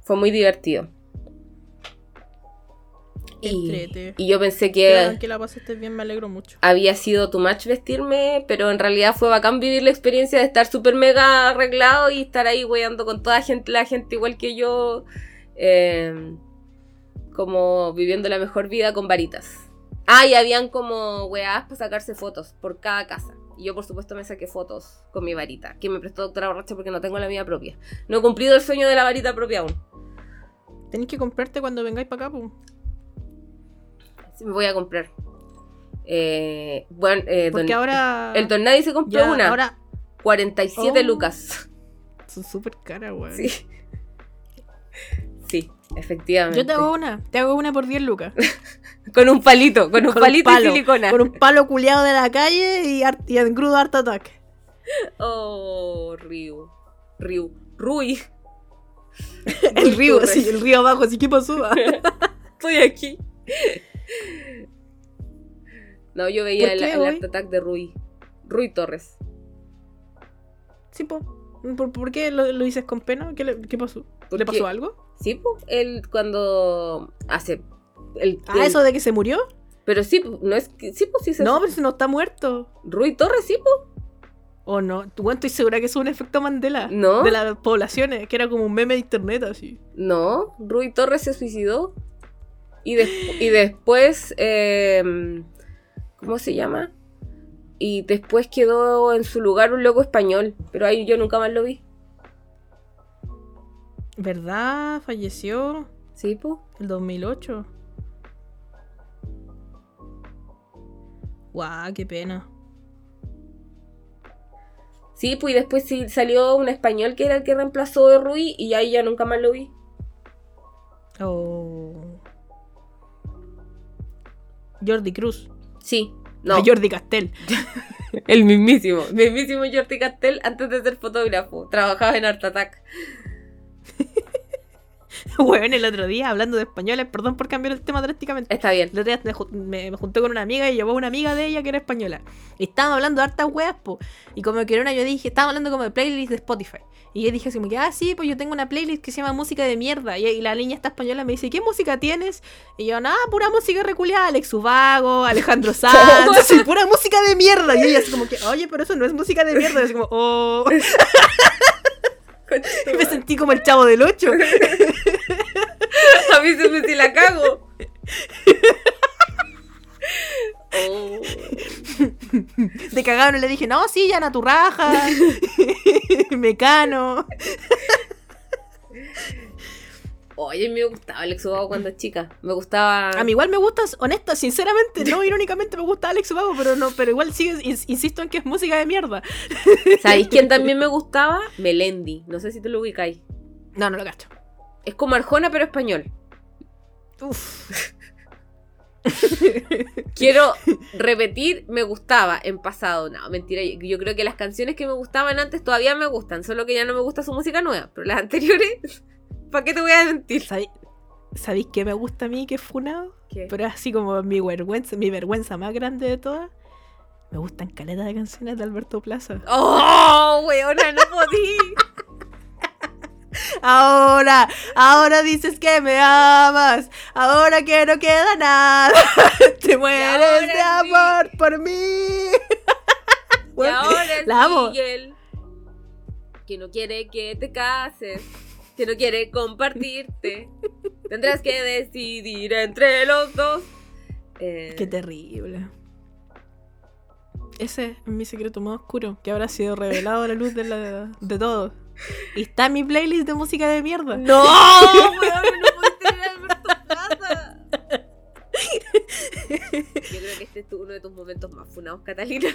Fue muy divertido. Y, y, yo pensé que, que la pasaste bien, me alegro mucho. Había sido tu match vestirme, pero en realidad fue bacán vivir la experiencia de estar súper mega arreglado y estar ahí weyando con toda gente, la gente igual que yo, em, como viviendo la mejor vida con varitas. Ah, y habían como weás para sacarse fotos por cada casa. Y yo, por supuesto, me saqué fotos con mi varita, que me prestó doctora borracha porque no tengo la mía propia. No he cumplido el sueño de la varita propia aún. Tenéis que comprarte cuando vengáis para acá, pues. Sí, me voy a comprar. Eh, bueno, eh, porque ahora. El Don Nadie se compró una. Ahora. 47 lucas. Son súper caras, weón. Sí. Efectivamente. Yo te hago una. Te hago una por 10 lucas. Con un palito, con un palito de silicona. Con un palo culiado de la calle y, y engrudo Art Attack. Oh, Ryu. Ryu. Rui. el río, sí, el río abajo, así que pasó. Estoy aquí. No, yo veía el, Art Attack de Rui. Rui Torres. Sí, po. ¿Por, qué lo, dices con pena? ¿Qué, qué pasó? ¿Le pasó algo? Sí, po. Él cuando hace ah, eso de que se murió. Pero sí, no es que. Sí, pues sí se. No, pero si no está muerto. Rui Torres, sí, pues. ¿O no? ¿Tú estoy segura que es un efecto Mandela? No. De las poblaciones, que era como un meme de internet así. No, Rui Torres se suicidó. Y, y después. Em, ¿Cómo se llama? Y después quedó en su lugar un loco español. Pero ahí yo nunca más lo vi. ¿Verdad? Falleció. Sí, pues. El 2008. Guau, qué pena. Sí, pues y después sí salió un español que era el que reemplazó a Rui y ahí ya nunca más lo vi. Oh. Jordi Cruz. Sí. No. Jordi Castel. el mismísimo, mismísimo Jordi Castel antes de ser fotógrafo. Trabajaba en Art Attack. Bueno, el otro día, hablando de españoles, perdón por cambiar el tema drásticamente. Está bien. El otro día me, junté con una amiga y llevó una amiga de ella que era española. Y estábamos hablando de hartas weas, po. Y como que era una, yo dije, estábamos hablando como de playlist de Spotify. Y yo dije así como que, ah, sí, pues yo tengo una playlist que se llama Música de Mierda. Y, la niña está española me dice, ¿qué música tienes? Y yo, nada, pura música reculeada. Alex Ubago, Alejandro Sanz, pura música de mierda. Y ella así como que, oye, pero eso no es música de mierda. Y así como, oh. me sentí como el chavo del 8. A mí se me si la cago. Oh. De cagado no le dije, no, sí, ya tu raja. Mecano. Oye, me gustaba Alex Ubago cuando chica. Me gustaba. A mí igual me gusta, honesta, sinceramente, no irónicamente me gusta Alex Ubago, pero no, pero igual sigue, ins- insisto en que es música de mierda. ¿Sabéis quién también me gustaba? Melendi. No sé si te lo ubicáis. No, no lo cacho. Es como Arjona, pero español. Uf. Quiero repetir, me gustaba en pasado. No, mentira. Yo creo que las canciones que me gustaban antes todavía me gustan, solo que ya no me gusta su música nueva. Pero las anteriores, ¿para qué te voy a mentir? ¿Sabéis, ¿Sabéis qué me gusta a mí que es funado? ¿Qué? Pero así como mi vergüenza, mi vergüenza más grande de todas. Me gustan caletas de canciones de Alberto Plaza. ¡Oh, weona, no podí! Ahora, ahora dices que me amas. Ahora que no queda nada. Te mueres de sí. amor por mí. Y Bueno, ahora es la amo. Miguel, que no quiere que te cases, que no quiere compartirte. Tendrás que decidir entre los dos. Eh, Qué terrible. Ese es mi secreto más oscuro, que habrá sido revelado a la luz de, la, de todo. Y está en mi playlist de música de mierda. ¡No! weón, ¡No puedes tener a Alberto Plaza! Yo creo que este es uno de tus momentos más funados, Catalina.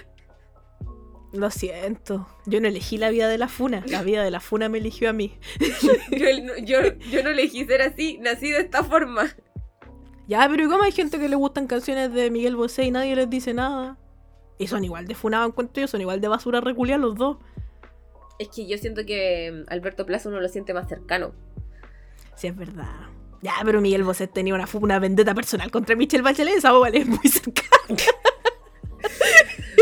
Lo siento. Yo no elegí la vida de la funa. La vida de la funa me eligió a mí. Yo, no- yo, yo no elegí ser así, nací de esta forma. Ya, pero ¿y cómo hay gente que le gustan canciones de Miguel Bosé y nadie les dice nada? Y son igual de funados encuentro yo, son igual de basura reculiar los dos. Es que yo siento que mm, Alberto Plaza uno lo siente más cercano. Sí, es verdad. Ya, pero Miguel Bosé tenía una, una vendetta personal contra Michelle Bachelet, esa boba le es muy cercana.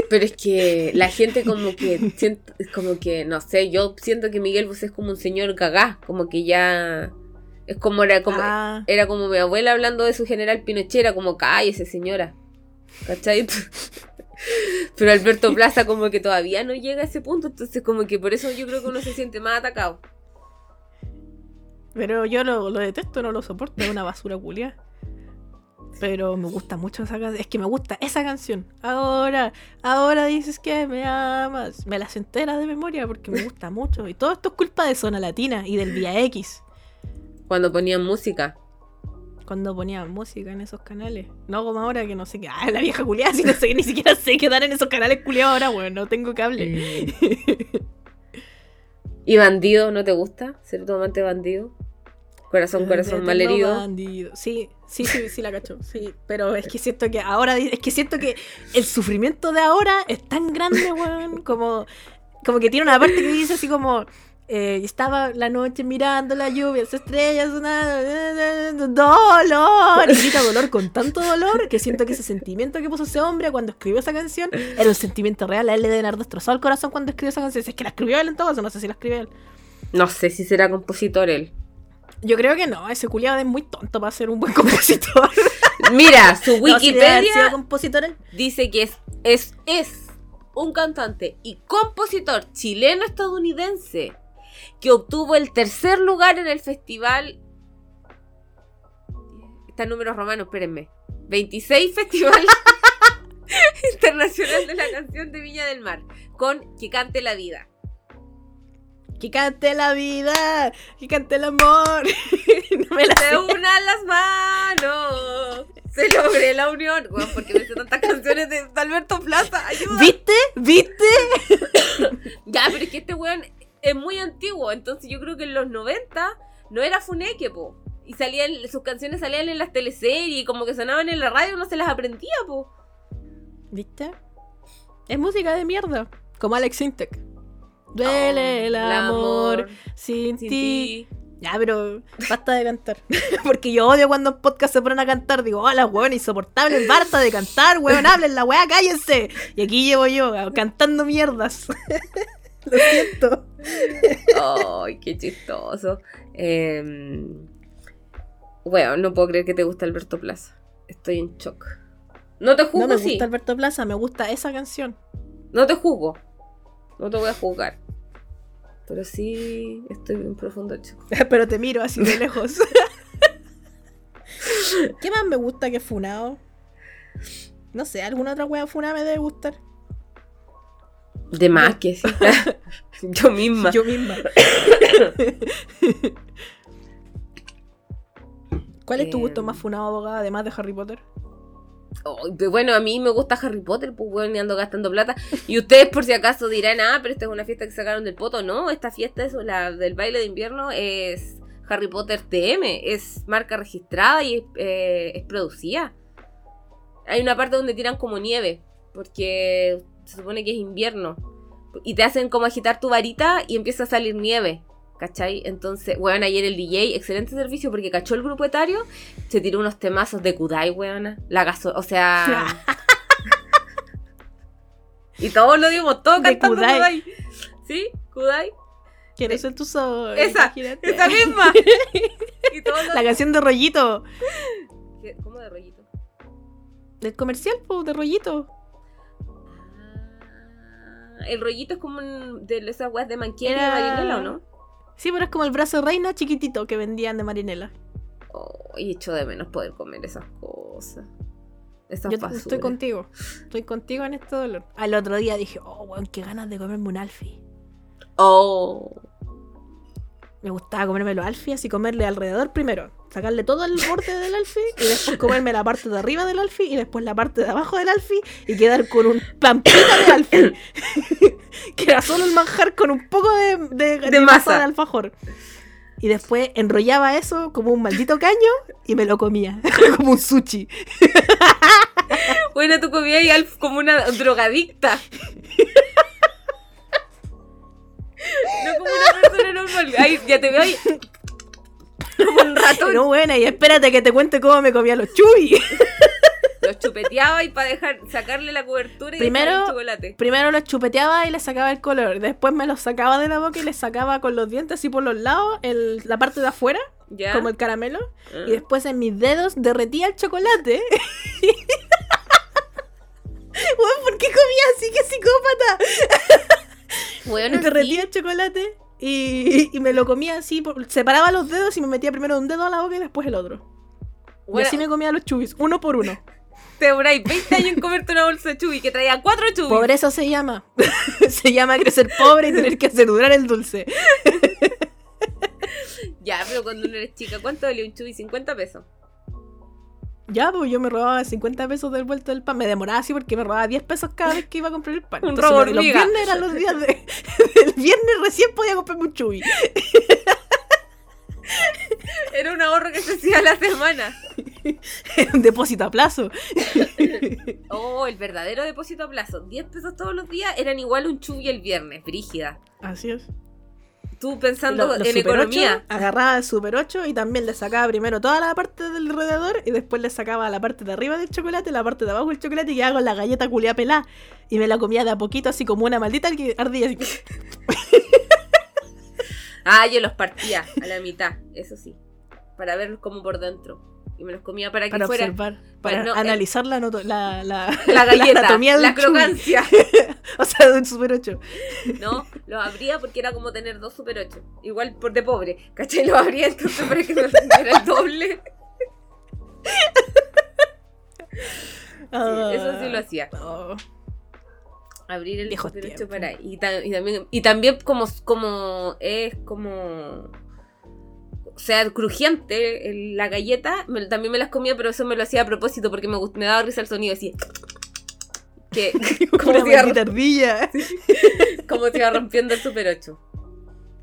Pero es que la gente como que siente, es como que, no sé, yo siento que Miguel Bosé es como un señor cagá, como que ya es como era como Ah, era como mi abuela hablando de su general Pinochet, era como cállese señora. ¿Cachai? Pero Alberto Plaza como que todavía no llega a ese punto, entonces como que por eso yo creo que uno se siente más atacado. pero yo lo, lo detesto, no lo soporto, es una basura culia. Pero me gusta mucho esa canción. Es que me gusta esa canción. Ahora, ahora dices que me amas. Me las entera de memoria porque me gusta mucho. Y todo esto es culpa de Zona Latina y del Vía X. Cuando ponían música. Cuando ponían música en esos canales. No como ahora que no sé qué. Ah, la vieja culiada, si no sé, ni siquiera sé qué dar en esos canales culiados ahora, weón. No tengo cable. ¿Y bandido no te gusta? ¿Ser tu amante bandido? Corazón, corazón malherido. Sí, sí, sí, sí la cacho. Sí, pero es que siento que ahora, es que siento que el sufrimiento de ahora es tan grande, weón, como, como que tiene una parte que dice así como, eh, estaba la noche mirando la lluvia, las estrellas, sonando, dolor, y grita dolor con tanto dolor que siento que ese sentimiento que puso ese hombre cuando escribió esa canción era un sentimiento real. A él le deben haber destrozado el corazón cuando escribió esa canción. Si es que la escribió él en todo caso, no sé si la escribió él. No sé si será compositor él. Yo creo que no, ese culiado es muy tonto para ser un buen compositor. Mira, su No, si Wikipedia dice que es, es, es un cantante y compositor chileno-estadounidense que obtuvo el tercer lugar en el festival. Está en números romanos, espérenme. 26 Festival Internacional de la Canción de Viña del Mar con Que Cante la Vida. Que cante la vida, que cante el amor. no me la Se unan las manos, se logre la unión. Bueno, porque me sé tantas canciones de Alberto Plaza, ayuda. ¿Viste? ¿Viste? Ya, pero es que este weón es muy antiguo, entonces yo creo que en los 90 no era Funeque, po. Y salían, sus canciones salían en las teleseries y como que sonaban en la radio, no se las aprendía, po. ¿Viste? Es música de mierda. Como Alex Sintek. Duele el Oh, amor, sin, sin ti. Ya, pero basta de cantar. Porque yo odio cuando en podcast se ponen a cantar. Digo, hola, weón, insoportable, basta de cantar, weón, hablen la weá, cállense. Y aquí llevo yo, cantando mierdas. Lo siento. Ay, qué chistoso. Eh, bueno, no puedo creer que te guste Alberto Plaza. Estoy en shock. No te juzgo, No me sí. gusta Alberto Plaza, me gusta esa canción. No te juzgo. No te voy a juzgar. Pero sí estoy en profundo shock. Pero te miro así de lejos. ¿Qué más me gusta que Funao? No sé, alguna otra wea Funao me debe gustar. De más que sí. Yo misma. Yo misma. ¿Cuál es tu gusto Em. más funado, abogada, además de Harry Potter? Bueno, a mí me gusta Harry Potter, pues bueno, y ando gastando plata. Y ustedes por si acaso dirán, ah, pero esta es una fiesta que sacaron del poto. No, esta fiesta es la del baile de invierno, es Harry Potter TM, es marca registrada y es, eh, es producida. Hay una parte donde tiran como nieve, porque se supone que es invierno. Y te hacen como agitar tu varita y empieza a salir nieve. ¿Cachai? Entonces, weón, ayer el DJ, excelente servicio porque cachó el grupo etario, se tiró unos temazos de Kudai, weona. La gaso, o sea. y todos lo dimos, todos De cantando Kudai. Kudai. ¿Sí? Kudai. Quiero ser tu sol. Esa, imagínate. Esa misma. y todos lo La canción de Rollito. ¿Qué? ¿Cómo de rollito? Del comercial, po, de Rollito. Ah, el rollito es como un, de esas weas de manquera de marinela, ¿o no? Sí, pero es como el brazo de reina chiquitito que vendían de Marinela. Oh, y echo de menos poder comer esas cosas. Esas Yo basuras. estoy contigo. Estoy contigo en este dolor. Al otro día dije, oh, weón, qué ganas de comerme un alfie. Oh. Me gustaba comerme los alfies y comerle alrededor primero. Sacarle todo el borde del alfie y después comerme la parte de arriba del alfie y después la parte de abajo del alfie y quedar con un pampita de alfie. que era solo el manjar con un poco de, de, de masa masa. de alfajor. Y después enrollaba eso como un maldito caño y me lo comía. como un sushi. Bueno, tú comías al- como una drogadicta. No como una persona normal. Ay, ya te veo ahí. Como un ratón. No, buena, y espérate que te cuente cómo me comía los chubis. Los chupeteaba y para dejar, sacarle la cobertura y Primero- el chocolate. Primero los chupeteaba y les sacaba el color. Después me los sacaba de la boca y les sacaba con los dientes así por los lados, el- la parte de afuera, ¿Ya? como el caramelo. Ah. Y después en mis dedos derretía el chocolate. Weón, ¿por qué comía así? ¡Qué psicópata! Bueno, derretía sí. el chocolate y, y me lo comía así. por- separaba los dedos y me metía primero un dedo a la boca y después el otro. y así me comía los chubis, uno por uno. te demoráis 20 años en comerte una bolsa de chubi que traía cuatro chubis. Pobreza se llama. se llama crecer pobre y tener que hacer durar el dulce. Ya, pero cuando uno eres chica, ¿cuánto valía un chubi? 50 pesos. Ya, pues yo me robaba 50 pesos del vuelto del pan. Me demoraba así porque me robaba 10 pesos cada vez que iba a comprar el pan. Un Entonces, robo los- viernes eran los días de. El viernes recién podía comprarme un chubi. Era un ahorro que se hacía la semana. Era un depósito a plazo. Oh, el verdadero depósito a plazo. 10 pesos todos los días eran igual un chubi el viernes, brígida. Así es. Tú pensando en economía. 8, agarraba el Super 8 y también le sacaba primero toda la parte del alrededor y después le sacaba la parte de arriba del chocolate, la parte de abajo del chocolate y quedaba con la galleta culia pelada. Y me la comía de a poquito, así como una maldita que ardilla. Así. Ah, yo los partía a la mitad, eso sí. Para verlos como por dentro. Y me los comía para que para fuera observar, para no, el- analizar la, noto- la, la, la galleta, la, anatomía chubi. crocancia. O sea, de un Super 8. No, los abría porque era como tener dos Super 8. Igual por de pobre. ¿Cachai? Los abría entonces para que no era el doble. Ah. eso sí lo hacía. Oh. Abrir el Viejos Super 8 tiempos. para. Y, ta- y también, y también como, como es como. O sea, crujiente la galleta, me- también me las comía, pero eso me lo hacía a propósito porque me, me daba risa el sonido así. Que, como, Una si iba, ardilla. como si iba rompiendo el Super 8.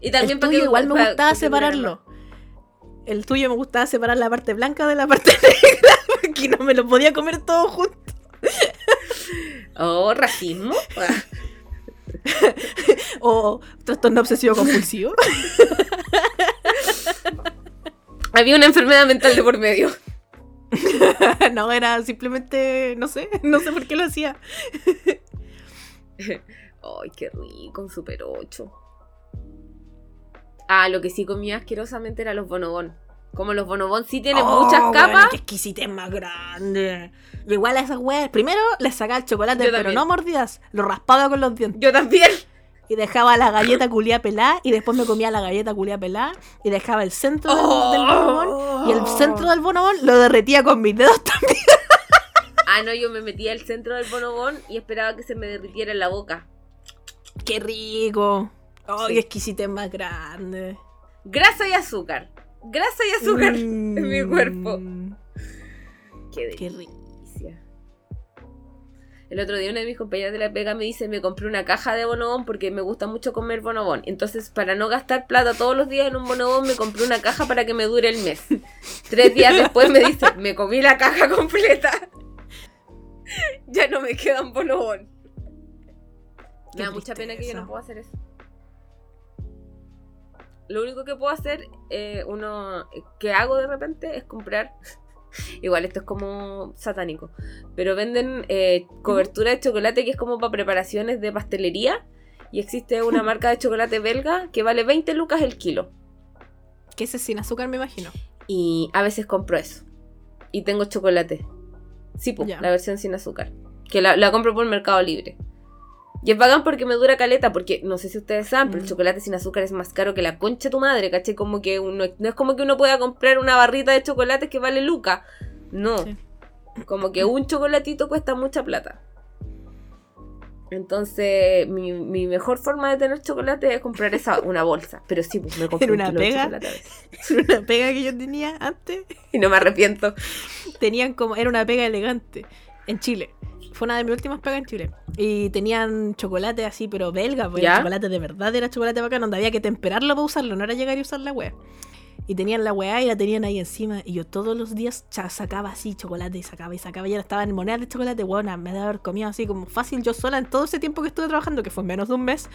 Y también el tuyo que igual me para- gustaba separarlo. El tuyo me gustaba separar la parte blanca de la parte negra porque no me lo podía comer todo junto. Oh, racismo. O trastorno obsesivo compulsivo. Había una enfermedad mental de por medio. no, era simplemente, no sé, no sé por qué lo hacía. Ay, qué rico, un Super 8. Ah, lo que sí comía asquerosamente era los bonobón. Como los bonobón sí tienen Oh, muchas capas. qué exquisitez más grande. Igual a esas weas, primero les sacaba el chocolate, pero no mordidas, lo raspaba con los dientes. Yo también. Y dejaba la galleta culia pelada y después me comía la galleta culia pelada y dejaba el centro del, Oh. del bonobón y el centro del bonobón lo derretía con mis dedos también. Ah, no, yo me metía al centro del bonobón y esperaba que se me derritiera en la boca. Qué rico. Oh, qué exquisitez más grande. Grasa y azúcar. Grasa y azúcar en mi cuerpo. Mm, Qué Qué rico. El otro día una de mis compañeras de la pega me dice, me compré una caja de bonobón porque me gusta mucho comer bonobón. Entonces, para no gastar plata todos los días en un bonobón, me compré una caja para que me dure el mes. Tres días después me dice, me comí la caja completa. ya no me queda un bonobón. Qué Me da mucha pena que yo no pueda hacer eso. Lo único que puedo hacer, eh, uno que hago de repente, es comprar. Igual esto es como satánico. Pero venden eh, cobertura de chocolate que es como para preparaciones de pastelería. Y existe una marca de chocolate belga que vale 20 lucas el kilo. Que ese es sin azúcar, me imagino. Y a veces compro eso. Y tengo chocolate. Sí, pues, la versión sin azúcar. Que la, la compro por Mercado Libre. Y es bacán porque me dura caleta, porque no sé si ustedes saben, pero el Mm. chocolate sin azúcar es más caro que la concha de tu madre, ¿cachai? Como que uno, no es como que uno pueda comprar una barrita de chocolate que vale luca. No. Sí. Como que un chocolatito cuesta mucha plata. Entonces, mi, mi mejor forma de tener chocolate es comprar esa, una bolsa. Pero sí, pues me compré ¿En un una kilo de pega? chocolate a veces. Una pega que yo tenía antes, Y no me arrepiento. tenían como, era una pega elegante en Chile. Fue una de mis últimas pegas en Chile. Y tenían chocolate así, pero belga, ¿Ya? era chocolate de verdad, era chocolate bacán, donde había que temperarlo para usarlo, no era llegar y usar la wea. Y tenían la weá y la tenían ahí encima. Y yo todos los días sacaba así chocolate y sacaba y sacaba. Y ahora estaba en monedas de chocolate. Buena, me debe haber comido así como fácil yo sola en todo ese tiempo que estuve trabajando, que fue menos de un mes.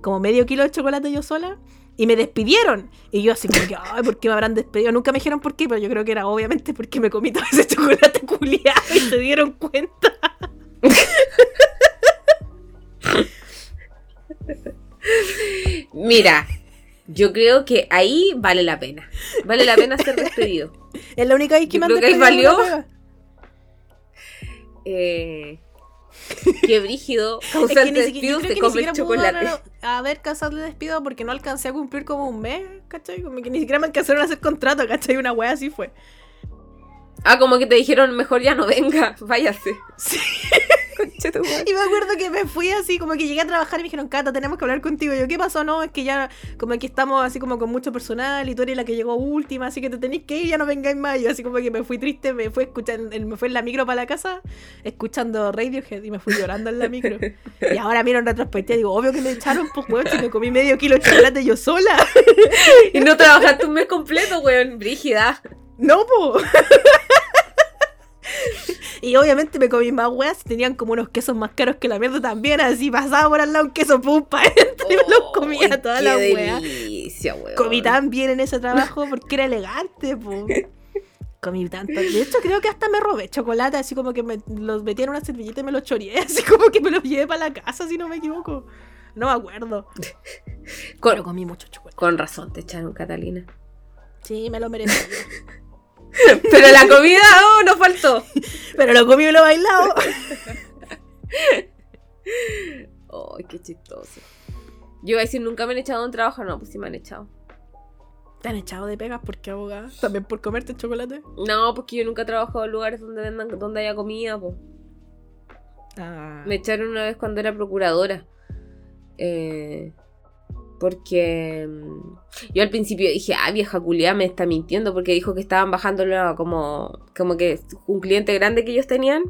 Como medio kilo de chocolate yo sola. Y me despidieron. Y yo así como que, ay, ¿por qué me habrán despedido? Nunca me dijeron por qué, pero yo creo que era obviamente porque me comí todo ese chocolate culiado y se dieron cuenta. Mira, yo creo que ahí vale la pena. Vale la pena ser despedido. Es la única vez que Yo me han creo que ahí valió. Eh, qué brígido. Es Causante que despido come el chocolate. dar- haber causado de despido porque no alcancé a cumplir como un mes, ¿cachai? Como que ni siquiera me alcanzaron a hacer contrato, ¿cachai? Una wea así fue. Ah, como que te dijeron, mejor ya no venga, váyase. Sí. Y me acuerdo que me fui así, como que llegué a trabajar y me dijeron, Cata, tenemos que hablar contigo. Y yo, ¿qué pasó? No, es que ya, como que estamos así como con mucho personal y tú eres la que llegó última, así que te tenéis que ir, ya no vengáis más. Y yo así como que me fui triste, me fui escuchando, me fui en la micro para la casa, escuchando Radiohead y me fui llorando en la micro. Y ahora miro en retrospectiva y digo, obvio que me echaron, pues weón, si me comí medio kilo de chocolate yo sola. Y no trabajaste un mes completo, weón. Brígida. No, po. Y obviamente me comí más weas tenían como unos quesos más caros que la mierda también, así pasaba por al lado un queso pum pa' adentro y me los comía toda la wea. delicia, weón. Comí tan bien en ese trabajo porque era elegante, po. Comí tanto. De hecho, creo que hasta me robé chocolate, así como que me los metí en una servilleta y me los choreé, así como que me los llevé para la casa, si no me equivoco. No me acuerdo. Pero Con, comí mucho chocolate. con razón te echaron, Catalina. Sí, me lo merecí. Pero la comida, oh, nos faltó. Pero lo comí y lo bailado. Ay, qué chistoso. Yo iba a decir, nunca me han echado de un trabajo. No, pues sí me han echado. ¿Te han echado de pegas? ¿Por qué abogada? ¿También por comerte chocolate? No, porque yo nunca he trabajado en lugares donde vendan, donde haya comida, pues. Ah. Me echaron una vez cuando era procuradora. Eh, porque mm, yo al principio dije, ah, vieja culiá me está mintiendo porque dijo que estaban bajándolo como, como que un cliente grande que ellos tenían,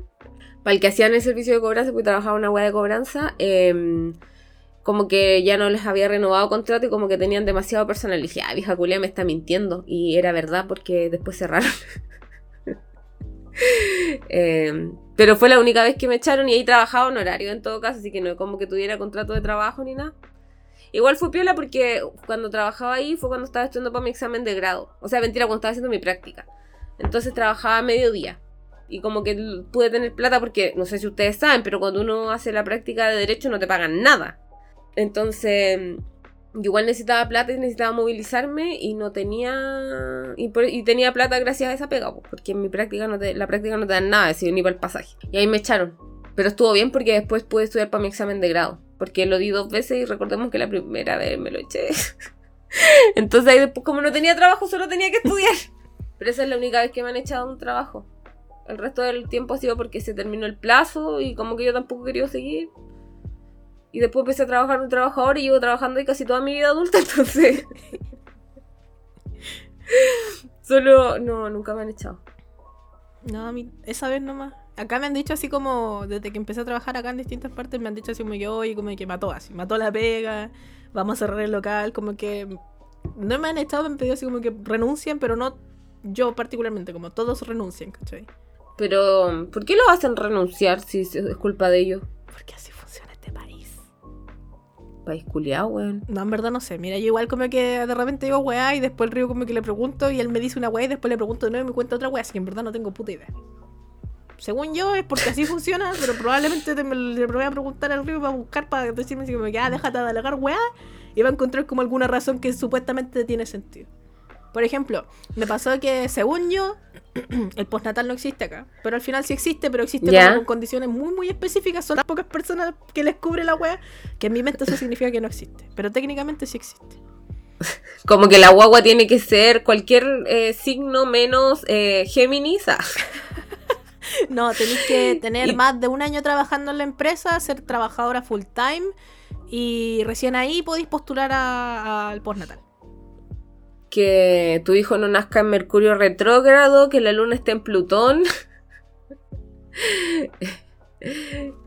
para el que hacían el servicio de cobranza, porque trabajaba una web de cobranza, em, como que ya no les había renovado contrato y como que tenían demasiado personal. Y dije, ah, vieja culiá me está mintiendo. Y era verdad porque después cerraron. Em, pero fue la única vez que me echaron y ahí trabajaba en horario en todo caso, así que no como que tuviera contrato de trabajo ni nada. Igual fue piola porque cuando trabajaba ahí fue cuando estaba estudiando para mi examen de grado. O sea, mentira, cuando estaba haciendo mi práctica. Entonces trabajaba a mediodía. Y como que pude tener plata porque, no sé si ustedes saben, pero cuando uno hace la práctica de derecho no te pagan nada. Entonces, yo igual necesitaba plata y necesitaba movilizarme y no tenía y, tenía plata gracias a esa pega porque en mi práctica no te, la práctica no te dan nada decir, ni para el pasaje y ahí me echaron pero estuvo bien porque después pude estudiar para mi examen de grado porque lo di dos veces y recordemos que la primera vez me lo eché entonces ahí después como no tenía trabajo solo tenía que estudiar pero esa es la única vez que me han echado un trabajo el resto del tiempo ha sido porque se terminó el plazo y como que yo tampoco quería seguir Y después empecé a trabajar de trabajador y llevo trabajando ahí casi toda mi vida adulta, entonces. Solo. No, nunca me han echado. No, a mí, esa vez nomás. Acá me han dicho así como, desde que empecé a trabajar acá en distintas partes, me han dicho así como que hoy, como que mató así, mató la pega, vamos a cerrar el local, como que no me han echado, me han pedido así como que renuncien, pero no yo particularmente, como todos renuncian, ¿cachai? Pero, ¿por qué lo hacen renunciar si es culpa de ellos? Porque así funciona este país. País culiao, weón. No, en verdad no sé. Mira, yo igual como que de repente digo weá y después el río como que le pregunto y él me dice una weá y después le pregunto de nuevo y me cuenta otra weá, así que en verdad no tengo puta idea. Según yo es porque así funciona, pero probablemente te, me, le voy a preguntar al río para buscar para decirme así como que ah, déjate de alegar weá y va a encontrar como alguna razón que supuestamente tiene sentido. Por ejemplo, me pasó que según yo, el postnatal no existe acá, pero al final sí existe, pero existe con condiciones muy muy específicas, son las pocas personas que les cubre la wea, que en mi mente eso significa que no existe, pero técnicamente sí existe. Como que la guagua tiene que ser cualquier eh, signo menos eh, Géminis. No, tenéis que tener Y- más de un año trabajando en la empresa, ser trabajadora full time y recién ahí podéis postular al postnatal. Que tu hijo no nazca en Mercurio retrógrado, que la luna esté en Plutón.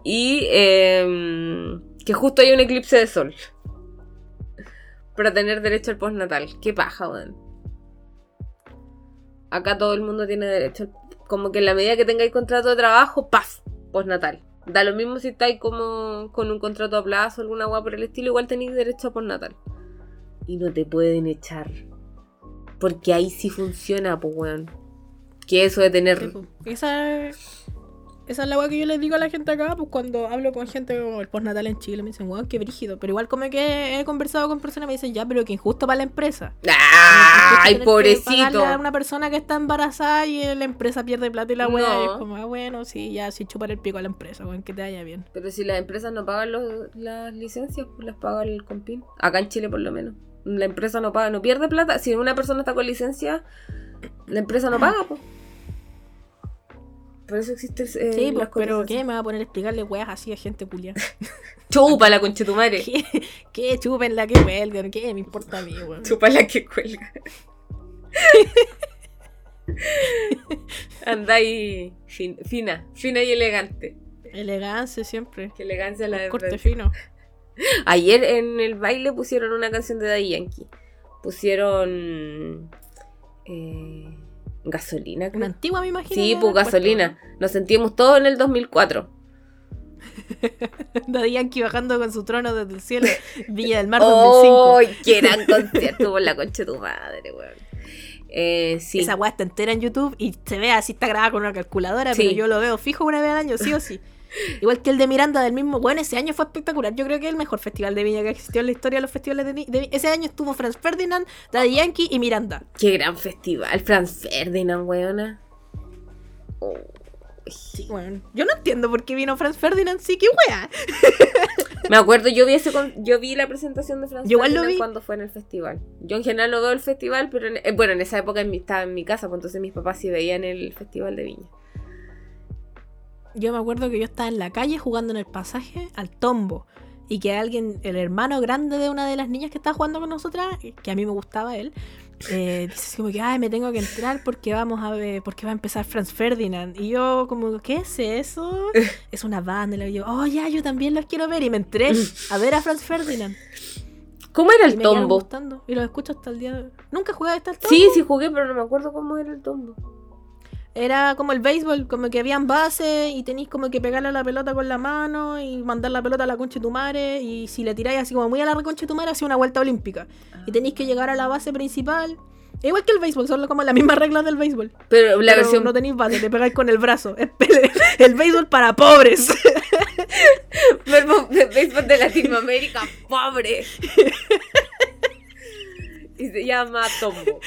y em, que justo hay un eclipse de sol. Para tener derecho al postnatal. Qué paja, weón. Acá todo el mundo tiene derecho. al- Como que en la medida que tengáis contrato de trabajo, ¡paf! Postnatal. Da lo mismo si estáis como con un contrato a plazo, alguna guapa por el estilo, igual tenéis derecho a postnatal. Y no te pueden echar. Porque ahí sí funciona, pues, weón. Que eso de tener. Pues. Esa, esa es la weá que yo les digo a la gente acá, pues cuando hablo con gente como el postnatal en Chile, me dicen, weón, qué brígido. Pero igual como que he conversado con personas me dicen, ya, pero que injusto para la empresa. ¡Ay, pobrecito! a una persona que está embarazada y la empresa pierde plata y la weá. No. Es como, ah, bueno, sí, ya, sí, chupar el pico a la empresa, weón, que te vaya bien. Pero si las empresas no pagan los- las licencias, pues las paga el compin. Acá en Chile, por lo menos. La empresa no paga, no pierde plata. Si una persona está con licencia, la empresa no paga, pues. Por eso existe. eh, Sí, las pues, pero. ¿qué me va a poner a explicarle weas así a gente culia? Chupa la conchetumare. ¿Qué? ¿Qué? Chúpenla, que huelgan, ¿qué me importa a mí, weón? Chupa la que cuelga. Ahí fin- fina, fina y elegante. Elegancia siempre. Qué elegancia la de Corte fino. Ayer en el baile pusieron una canción de Daddy Yankee. Pusieron eh, gasolina. creo. Una antigua, me imagino. Sí, pues puesto, gasolina. Nos sentimos todos en el 2004. ¿no? Daddy Yankee bajando con su trono desde el cielo. Villa del Mar ¡Oh! 2005. ¡Qué gran concierto por la concha de tu madre, weón! Eh, sí. Esa weá está entera en YouTube y se ve así, está grabada con una calculadora, Sí. pero yo lo veo fijo una vez al año, sí o sí. Igual que el de Miranda del mismo. Bueno, ese año fue espectacular. Yo creo que es el mejor festival de viña que existió en la historia de los festivales de, de Ese año estuvo Franz Ferdinand, Daddy Yankee y Miranda. ¡Qué gran festival! Franz Ferdinand, weona. Oh. Sí, bueno. Yo no entiendo por qué vino Franz Ferdinand, sí, qué wea. Me acuerdo, yo vi ese con- yo vi la presentación de Franz Yo Ferdinand vi. cuando fue en el festival. Yo en general no veo el festival, pero en- eh, bueno, en esa época en mi- estaba en mi casa, pues entonces mis papás sí veían el festival de Viña. Yo me acuerdo que yo estaba en la calle jugando en el pasaje al tombo. Y que alguien, el hermano grande de una de las niñas que estaba jugando con nosotras, que a mí me gustaba él, eh, dice así como que, ay, me tengo que entrar porque vamos a ver, porque va a empezar Franz Ferdinand. Y yo como, ¿qué es eso? Es una banda. Y digo, oh, ya, yo también los quiero ver. Y me entré a ver a Franz Ferdinand. ¿Cómo era Y el me quedaron tombo? gustando. Y los escucho hasta el día de hoy. ¿Nunca jugué hasta el tombo? Sí, sí jugué, pero no me acuerdo cómo era el tombo. Era como el béisbol, como que habían bases y tenéis como que pegarle a la pelota con la mano y mandar la pelota a la concha de tu madre y si le tiráis así como muy a la reconcha de tu madre hacía una vuelta olímpica. Y tenéis que llegar a la base principal. Igual que el béisbol, son como las mismas reglas del béisbol. Pero la Pero versión no tenéis base, te pegáis con el brazo. El béisbol para pobres. De béisbol de Latinoamérica, pobre. y se llama tombo.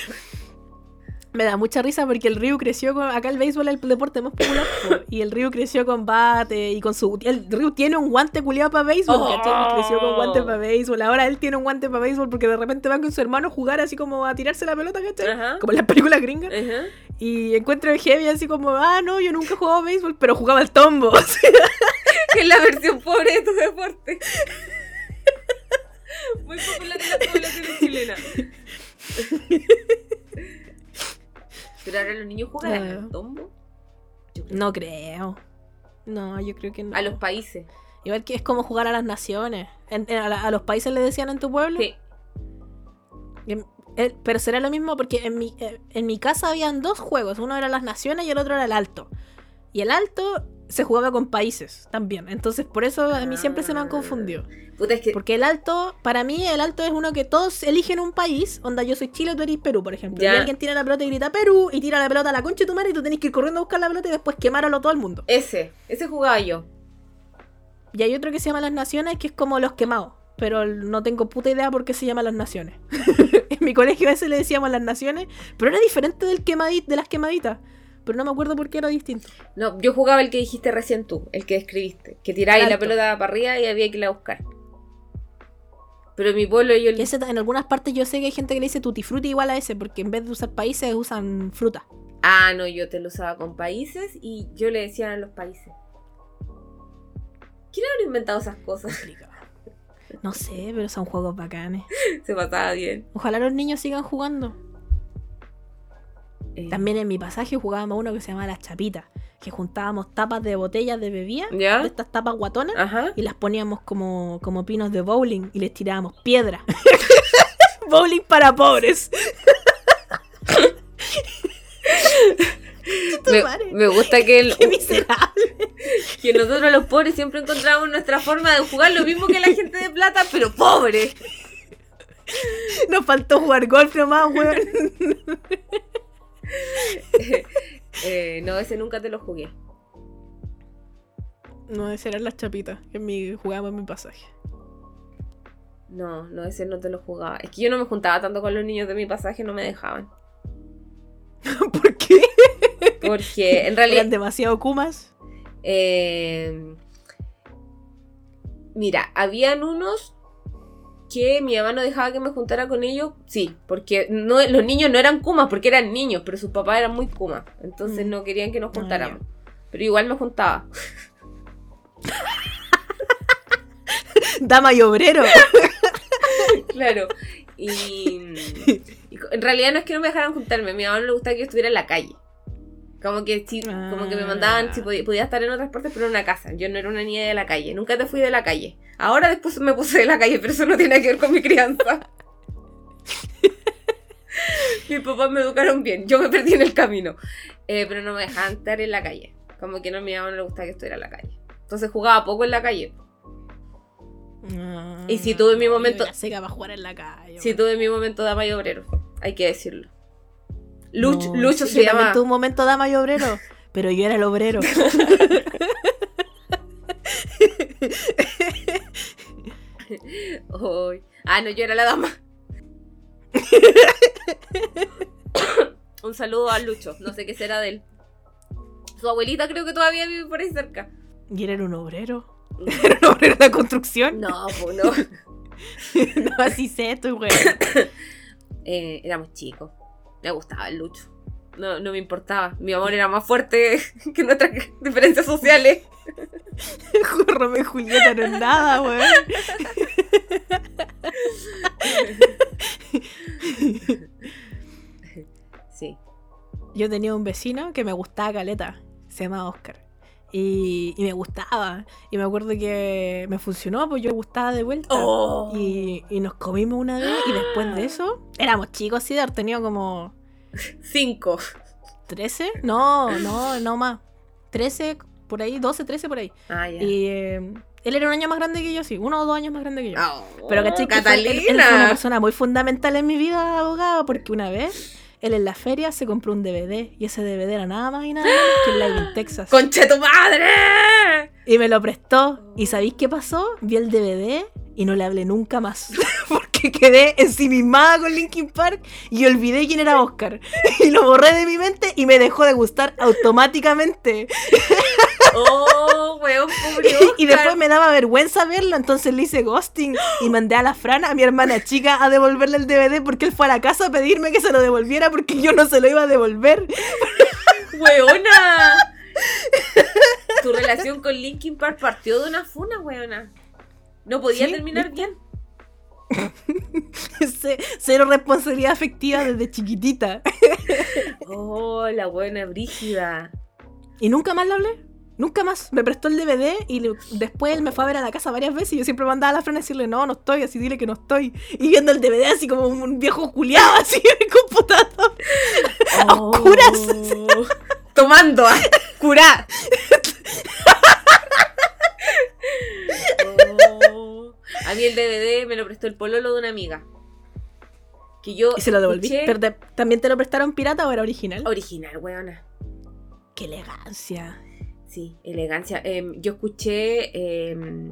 Me da mucha risa porque el Ryu creció con. Acá el béisbol es el deporte más popular. po, y el Ryu creció con bate y con su. El Ryu tiene un guante culiado para béisbol. Oh. ¿cachai? Creció con guante para béisbol. Ahora él tiene un guante para béisbol porque de repente va con su hermano a jugar así como a tirarse la pelota, ¿cachai? Ajá. Como en las películas gringas. Ajá. Y encuentro el heavy así como, ah, no, yo nunca he jugado a béisbol, pero jugaba al tombo. que es la versión pobre de tu deporte. Muy popular en la población chilena. Pero ahora los niños juegan Ah. al tombo. No creo. No, yo creo que no. A los países. Igual que es como jugar a las naciones. En- en- a, la- a los países le decían en tu pueblo. Sí. En- eh, pero será lo mismo porque en mi, eh, en mi casa habían dos juegos. Uno era las naciones y el otro era el alto. Y el alto se jugaba con países también. Entonces por eso a mí siempre se me han confundido. Puta, es que. Porque el alto, para mí el alto es uno que todos eligen un país. Onda, yo soy Chile, tú eres Perú, por ejemplo. Ya. Y alguien tira la pelota y grita Perú y tira la pelota a la concha de tu madre y tú tenés que ir corriendo a buscar la pelota y después quemarlo todo el mundo. Ese. Ese jugaba yo. Y hay otro que se llama Las Naciones, que es como los quemados. Pero no tengo puta idea por qué se llama Las Naciones. en mi colegio a veces le decíamos Las Naciones, pero era diferente del de las quemaditas. Pero no me acuerdo por qué era distinto. No, yo jugaba el que dijiste recién tú, el que describiste. Que tiráis la pelota para arriba y había que irla a buscar. Pero mi pueblo yo. Y ese, en algunas partes yo sé que hay gente que le dice tutti frutti igual a ese, porque en vez de usar países usan fruta. Ah, no, yo te lo usaba con países y yo le decía a los países. ¿Quién habrá inventado esas cosas? No sé, pero son juegos bacanes. Se pasaba bien. Ojalá los niños sigan jugando. Eh, También en mi pasaje jugábamos uno que se llamaba Las Chapitas, que juntábamos tapas de botellas de bebida, ¿Ya? de estas tapas guatonas, Ajá. y las poníamos como, como pinos de bowling y les tirábamos piedra. bowling para pobres. Me, gusta que, el- Qué miserable. que nosotros los pobres siempre encontramos nuestra forma de jugar lo mismo que la gente de plata, pero pobre. Nos faltó jugar golf nomás, weón. Eh, no, ese nunca te lo jugué. No, esas eran las chapitas que mi, jugábamos en mi pasaje. No, no, ese no te lo jugaba. Es que yo no me juntaba tanto con los niños de mi pasaje, no me dejaban. ¿Por qué? Porque en Eran realidad. demasiado kumas. eh, mira, habían unos mi mamá no dejaba que me juntara con ellos. Sí, porque no, los niños no eran kumas, porque eran niños, pero sus papás eran muy kumas. Entonces Mm. no querían que nos Ah, juntáramos. Pero igual me juntaba. Dama y obrero. Claro. Y, en realidad no es que no me dejaran juntarme, a mi mamá no le gustaba que yo estuviera en la calle. Como que como que me mandaban si podía, podía estar en otras partes, pero en una casa. Yo no era una niña de la calle, nunca te fui de la calle. Ahora después me puse de la calle, pero eso no tiene que ver con mi crianza. Mis papás me educaron bien, yo me perdí en el camino. Eh, pero no me dejaban estar en la calle. Como que no, a mi mamá no le gustaba que estuviera en la calle. Entonces jugaba poco en la calle. Y si tuve mi momento- seca para jugar en la calle. Weón. tuve mi momento de y obrero, hay que decirlo. Lucho, No, Lucho sí, se yo llama. tuve un momento dama y obrero. Pero yo era el obrero. Ay. Ah, no, yo era la dama. Un saludo a Lucho, no sé qué será de él. Su abuelita creo que todavía vive por ahí cerca. ¿Y era un obrero? ¿Era un obrero de la construcción? No, pues no. no así sé, estoy weón. Eh, éramos chicos. Me gustaba el Lucho. No, no me importaba. Mi amor era más fuerte que nuestras diferencias sociales. Romeo y Julieta no es nada, weón. Sí. Yo tenía un vecino que me gustaba caleta. Se llamaba Oscar. Y, y me gustaba. Y me acuerdo que me funcionó, pues yo gustaba de vuelta. Oh. Y, y nos comimos una vez. Y después de eso, éramos chicos, sí, de haber tenido como Cinco. 13. No, no, no más. 13, por ahí, 12, 13 por ahí. Ah, ya. Y eh, él era un año más grande que yo, sí. Uno o dos años más grande que yo. Oh, Pero caché que fue- él- él, fue una persona muy fundamental en mi vida, abogado, porque una vez él en la feria se compró un DVD y ese DVD era nada más y nada menos que el Live in Texas. ¡Conche tu madre! Y me lo prestó. ¿Y sabéis qué pasó? Vi el DVD y no le hablé nunca más. Porque quedé ensimismada con Linkin Park y olvidé quién era Oscar. Y lo borré de mi mente y me dejó de gustar automáticamente. Oh, weón, pobre Y después me daba vergüenza verlo, entonces le hice ghosting y mandé a la Fran, a mi hermana chica, a devolverle el DVD porque él fue a la casa a pedirme que se lo devolviera porque yo no se lo iba a devolver. ¡Weona! tu relación con Linkin Park partió de una funa, weona. No podía Sí, terminar bien. Cero responsabilidad afectiva desde chiquitita. Oh, la buena brígida. Y nunca más le hablé. Nunca más. Me prestó el DVD y le- después él me fue a ver a la casa varias veces y yo siempre mandaba a la Fran a decirle, no, no estoy, así dile que no estoy. Y viendo el DVD así como un viejo culiado así en el computador. Oh. Oscuras. Tomando, ah, curá. Oh. A mí el DVD me lo prestó el pololo de una amiga. Que yo Y se lo devolví. escuché- Pero te- ¿También te lo prestaron pirata o era original? Original, weona. Qué elegancia. Sí, elegancia. Em, yo escuché em,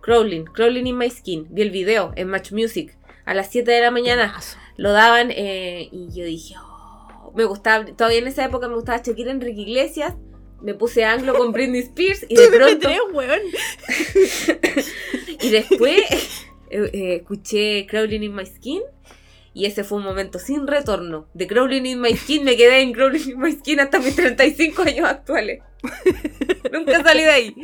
Crawling, Crawling in My Skin. Vi el video en Match Music a las 7 de la mañana. Lo daban eh, y yo dije, oh, me gustaba, todavía en esa época me gustaba Shakira Enrique Iglesias. Me puse anglo con Britney Spears y de pronto MP3, weón. y después eh, eh, escuché Crawling in My Skin y ese fue un momento sin retorno. De Crawling in My Skin me quedé en Crawling in My Skin hasta mis 35 años actuales. Nunca salí de ahí.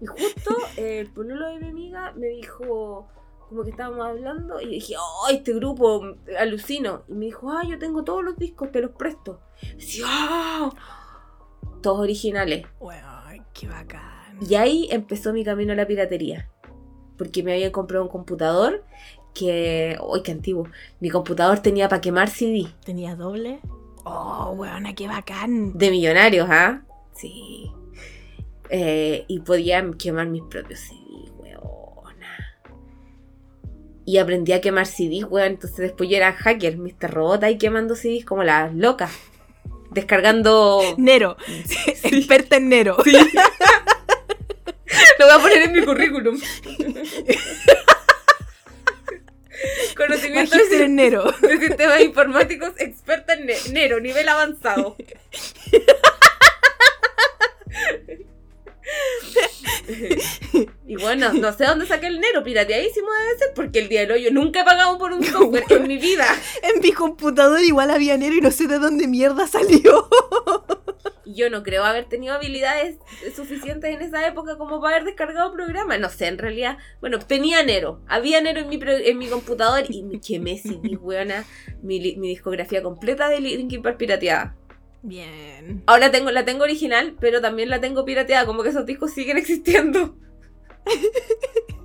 Y justo eh, el pololo de mi amiga me dijo, como que estábamos hablando, y dije, oh, este grupo, alucino. Y me dijo, ah, yo tengo todos los discos, te los presto. Y "Ah". Todos originales. Weón, qué bacán. Y ahí empezó mi camino a la piratería. Porque me había comprado un computador que. ¡Uy, qué antiguo! Mi computador tenía para quemar CD. ¿Tenía doble? Oh, weón, qué bacán. De millonarios, ¿ah? Sí. Eh, y podía quemar mis propios CD, weona. Y aprendí a quemar CDs, weón. Entonces después yo era hacker, Mr. Robot ahí quemando CDs como las locas. Descargando. Nero. Experta en Nero. Lo voy a poner en mi currículum. Conocimiento Magíster en Nero. de sistemas informáticos experta en ne- Nero, nivel avanzado. y bueno, no sé dónde saqué el Nero, pirateadísimo debe ser, porque el día del hoyo nunca he pagado por un software en mi vida. En mi computador igual había Nero y no sé de dónde mierda salió. Yo no creo haber tenido habilidades suficientes en esa época como para haber descargado programas. No sé, en realidad. Bueno, tenía Nero. Había Nero en mi, pro- en mi computador y me quemé CD, weona, mi, mi discografía completa de Linkin Park pirateada. Bien. Ahora tengo, la tengo original, pero también la tengo pirateada. Como que esos discos siguen existiendo.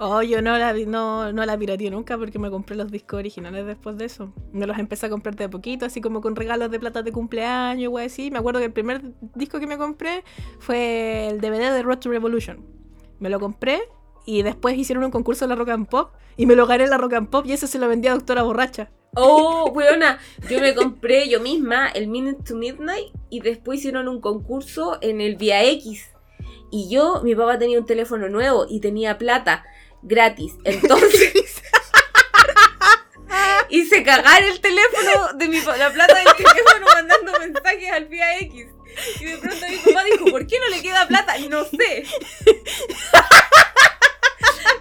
Oh, yo no la, no, no la pirateé nunca porque me compré los discos originales después de eso. Me los empecé a comprar de a poquito, así como con regalos de plata de cumpleaños, güey, así. Me acuerdo que el primer disco que me compré fue el DVD de Road to Revolution. Me lo compré y después hicieron un concurso en la Rock and Pop y me lo gané en la Rock and Pop y eso se lo vendí a Doctora Borracha. Oh, weona, yo me compré yo misma el Minute to Midnight y después hicieron un concurso en el Via X. Y yo, mi papá tenía un teléfono nuevo y tenía plata gratis. Entonces hice cagar el teléfono de mi la plata del teléfono mandando mensajes al Via X. Y de pronto mi papá dijo, ¿por qué no le queda plata? No sé.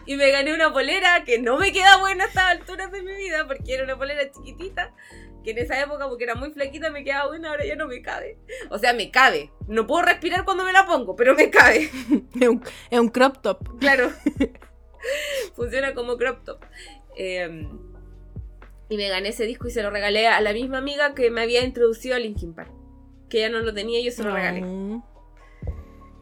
Y me gané una polera que no me queda buena a estas alturas de mi vida porque era una polera chiquitita. Que en esa época, porque era muy flaquita, me quedaba buena, ahora ya no me cabe. O sea, me cabe. No puedo respirar cuando me la pongo, pero me cabe. Es un, es un crop top. Claro. Funciona como crop top. Eh, y me gané ese disco y se lo regalé a la misma amiga que me había introducido a Linkin Park. Que ella no lo tenía y yo se lo regalé.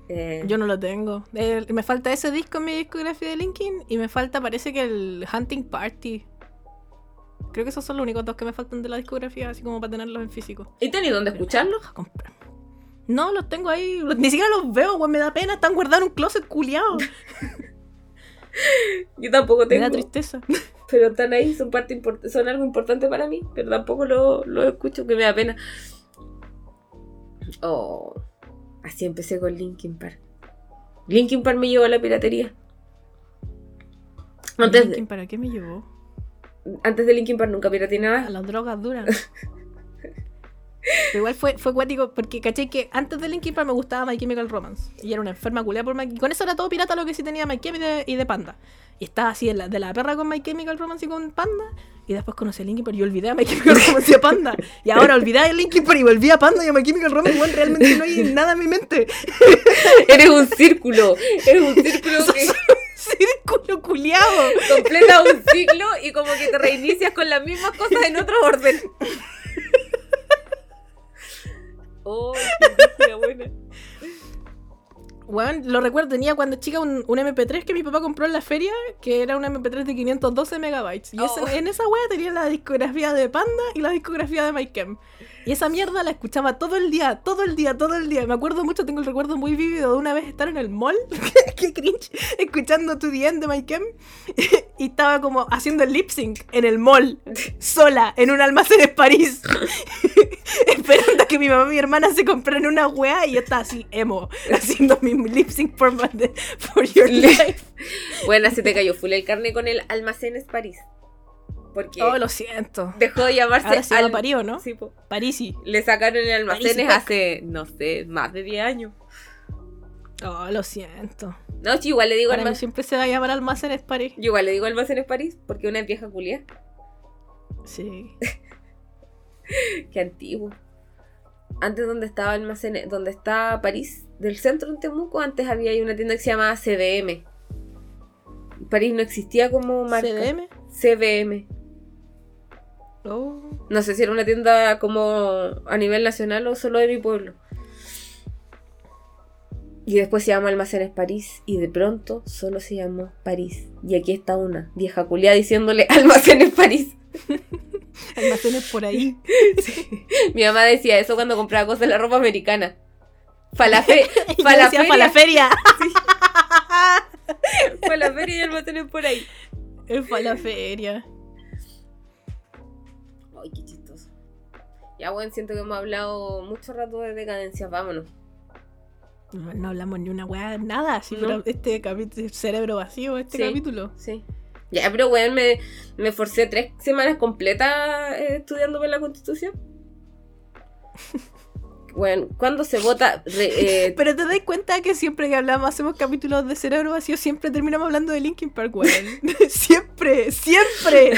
Eh, yo no lo tengo. Eh, me falta ese disco en mi discografía de Linkin y me falta, parece que el Hunting Party. Creo que esos son los únicos dos que me faltan de la discografía, así como para tenerlos en físico. ¿Y tenéis dónde escucharlo? A comprar. No, los tengo ahí. Ni siquiera los veo, güey. Me da pena. Están guardados en un closet culiado. Yo tampoco Me da tengo. tristeza. pero están ahí, son parte son algo importante para mí, pero tampoco lo, lo escucho, que me da pena. Oh, así empecé con Linkin Park. Linkin Park me llevó a la piratería. Antes de, Linkin, ¿Para qué me llevó? Antes de Linkin Park nunca pirateé A nada. las drogas duras. Pero igual fue, fue cuático porque caché que antes de Linkin Park me gustaba My Chemical Romance. Y era una enferma culiada por My con eso era todo pirata lo que sí tenía My Chemical y de, y de Panda. Y estaba así de la, de la perra con My Chemical Romance y con Panda. Y después conocí a Linkin Park y olvidé a My Chemical Romance y a Panda. Y ahora olvidé a Linkin Park y volví a Panda y a My Chemical Romance. Bueno, realmente no hay nada en mi mente. Eres un círculo. Eres un círculo que Círculo culiado. completa un ciclo y como que te reinicias con las mismas cosas en otro orden. Oh, qué buena. Bueno, lo recuerdo, tenía cuando chica un, un MP3 que mi papá compró en la feria, que era un MP3 de 512 megabytes. Y ese- Oh. en esa wea tenía la discografía de Panda y la discografía de My Chem. Y esa mierda la escuchaba todo el día, todo el día, todo el día. Me acuerdo mucho, tengo el recuerdo muy vívido de una vez estar en el mall, qué cringe, escuchando To The End de My Chem. y estaba como haciendo el lip sync en el mall, sola, en un almacén en París. Esperando a que mi mamá y mi hermana se compraran una wea y yo estaba así, emo, haciendo mi lip sync for, my- for Your Life. Bueno, se te cayó full el carne con el Almacenes París. Porque Oh, lo siento. dejó de llamarse Ahora se llama Al- París, ¿o ¿no? Sí, po. Parisi. Le sacaron el Almacenes París, hace, no sé, más de 10 años. Oh, lo siento. No, sí, igual le digo Para mí almacenes. siempre se va a llamar almacenes París. Yo igual le digo Almacenes París porque una es vieja culia. Sí. Qué antiguo. Antes donde estaba Almacenes, donde está París, del centro en Temuco, antes había una tienda que se llamaba CDM. París no existía como marca. CDM. CBM. Oh. No sé si era una tienda como a nivel nacional o solo de mi pueblo. Y después se llama Almacenes París y de pronto solo se llamó París. Y aquí está una vieja culia diciéndole Almacenes París. Almacenes por ahí. Mi mamá decía eso cuando compraba cosas de la ropa americana. Falafe, la falaferia, feria. falaferia y almacenes por ahí. Es para la feria. Ay, qué chistoso. Ya bueno, siento que hemos hablado mucho rato de decadencia, vámonos. No, no hablamos ni una weá, nada. Así, No. pero este capítulo, cerebro vacío, este Sí. capítulo. Sí. Ya, pero weón, me, me forcé tres semanas completas eh, estudiando por la constitución. Bueno, ¿cuándo se vota? Re- eh, Pero te das cuenta que siempre que hablamos, hacemos capítulos de cerebro vacío, siempre terminamos hablando de Linkin Park, weón. siempre, siempre.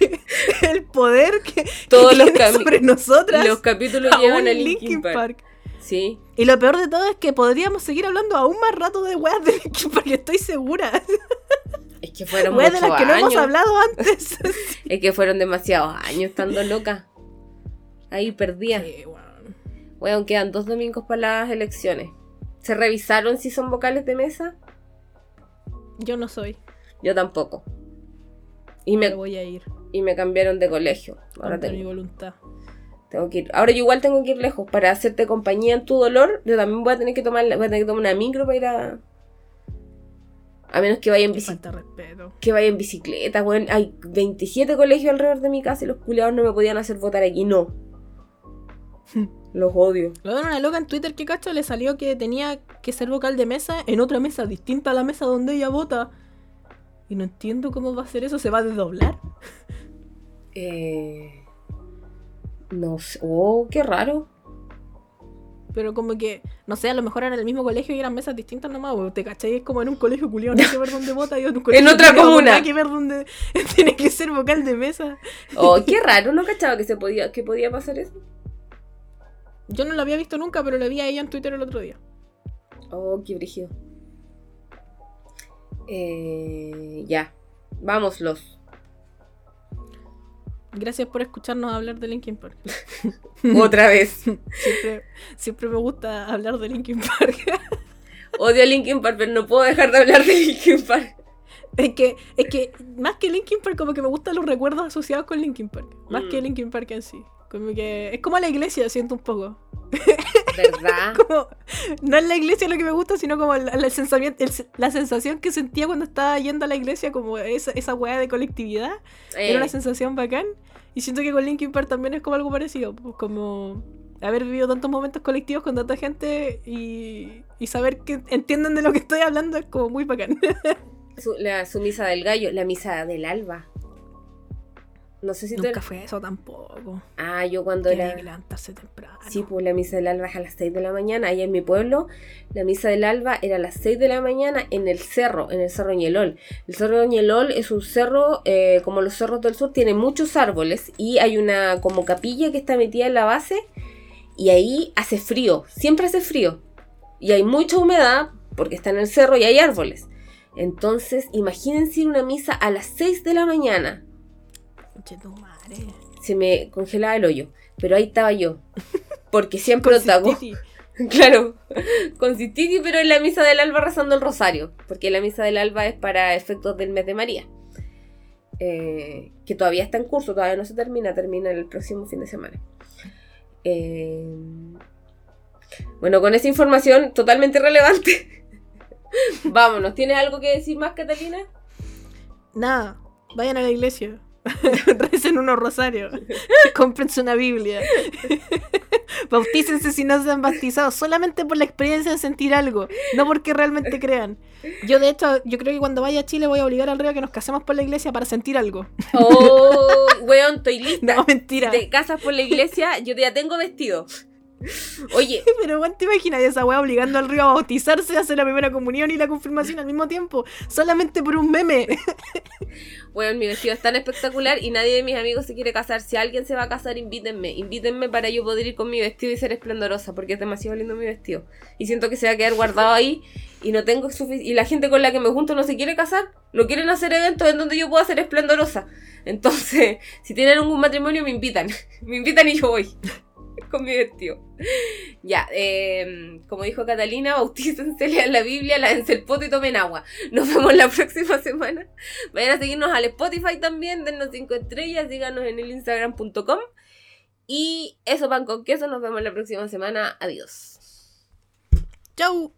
El poder que, que Todos los tiene sobre nosotras. los capítulos llevan a Linkin Linkin Park. Park. Sí. Y lo peor de todo es que podríamos seguir hablando aún más rato de weas de Linkin Park, estoy segura. Es que fueron Weas de las que no hemos hablado antes. Es que fueron demasiados años estando loca. Ahí perdía. Sí. Weón, quedan dos domingos para las elecciones. ¿Se revisaron si son vocales de mesa? Yo no soy. Yo tampoco. Y me, voy a ir. y me cambiaron de colegio. Ahora Contra mi tengo, voluntad. tengo que ir. Ahora yo igual tengo que ir lejos. Para hacerte compañía en tu dolor, yo también voy a tener que tomar, voy a tener que tomar una micro para ir a. A menos que vaya en bicicleta. Que vaya en bicicleta, weón. Hay 27 colegios alrededor de mi casa y los culiados no me podían hacer votar aquí. No. Los odio. Luego una loca en Twitter que cacho le salió que tenía que ser vocal de mesa en otra mesa distinta a la mesa donde ella vota. Y no entiendo cómo va a ser eso, se va a desdoblar. Eh, no sé. Oh, qué raro. Pero como que, no sé, a lo mejor eran el mismo colegio y eran mesas distintas nomás. Te cachai, es como en un colegio culiado, no hay que ver dónde vota y en otra culiao, comuna. No hay que ver dónde tiene que ser vocal de mesa. Oh, qué raro. No cachaba que se podía, que podía pasar eso. Yo no lo había visto nunca, pero lo vi a ella en Twitter el otro día. Oh, qué brígido. Eh, ya. Vámoslos. Gracias por escucharnos hablar de Linkin Park. Otra vez. Siempre, siempre me gusta hablar de Linkin Park. Odio a Linkin Park, pero no puedo dejar de hablar de Linkin Park. Es que, es que más que Linkin Park, como que me gustan los recuerdos asociados con Linkin Park. Más Mm. que Linkin Park en sí. Como que es como la iglesia, siento un poco. ¿Verdad? Como, no es la iglesia lo que me gusta, sino como la, la sensación, el- la sensación que sentía cuando estaba yendo a la iglesia, como esa, esa weá de colectividad. Eh, Era una sensación bacán. Y siento que con Linkin Park también es como algo parecido. pues, como haber vivido tantos momentos colectivos con tanta gente y, y saber que entienden de lo que estoy hablando es como muy bacán. su, la, su misa del gallo, la misa del alba. No sé si Nunca te... fue eso tampoco. Ah, yo cuando era... que levantarse temprano. Sí, pues la misa del alba es a las 6 de la mañana. Ahí en mi pueblo, la misa del alba era a las 6 de la mañana en el cerro, en el cerro Ñelol. El cerro Ñelol es un cerro, eh, como los cerros del sur, tiene muchos árboles y hay una como capilla que está metida en la base y ahí hace frío, siempre hace frío. Y hay mucha humedad porque está en el cerro y hay árboles. Entonces, imagínense ir a una misa a las 6 de la mañana. Conchetumare. Se me congelaba el hoyo. Pero ahí estaba yo. Porque siempre Con otago. Claro, con Cititi, pero en la misa del alba rezando el rosario, porque la misa del alba es para efectos del mes de María, Eh, que todavía está en curso, todavía no se termina, termina el próximo fin de semana. Eh, bueno, con esa información totalmente relevante, vámonos. ¿Tienes algo que decir más, Catalina? Nada, vayan a la iglesia. Recen unos rosarios. Cómprense una Biblia. Bautícense si no se han bautizado, solamente por la experiencia de sentir algo, no porque realmente crean. Yo, de hecho, yo creo que cuando vaya a Chile voy a obligar al reo a que nos casemos por la iglesia para sentir algo. Oh, weón, estoy lista. No, mentira. Te casas por la iglesia, yo ya tengo vestido. Oye, Pero, bueno, ¿te imaginas esa weá obligando al río a bautizarse, a hacer la primera comunión y la confirmación al mismo tiempo? Solamente por un meme. Bueno, mi vestido es tan espectacular y nadie de mis amigos se quiere casar. Si alguien se va a casar, invítenme. Invítenme para yo poder ir con mi vestido y ser esplendorosa, porque es demasiado lindo mi vestido. Y siento que se va a quedar guardado ahí y no tengo sufic- Y la gente con la que me junto no se quiere casar, no quieren hacer eventos en donde yo pueda ser esplendorosa. Entonces, si tienen algún matrimonio, me invitan. me invitan y yo voy. con mi vestido. Ya, eh, como dijo Catalina, bautícense, lean la Biblia, lávense el poto y tomen agua. Nos vemos la próxima semana. Vayan a seguirnos al Spotify también, dennos 5 estrellas, síganos en el instagram.com. Y eso, pan con queso, nos vemos la próxima semana. Adiós. Chau.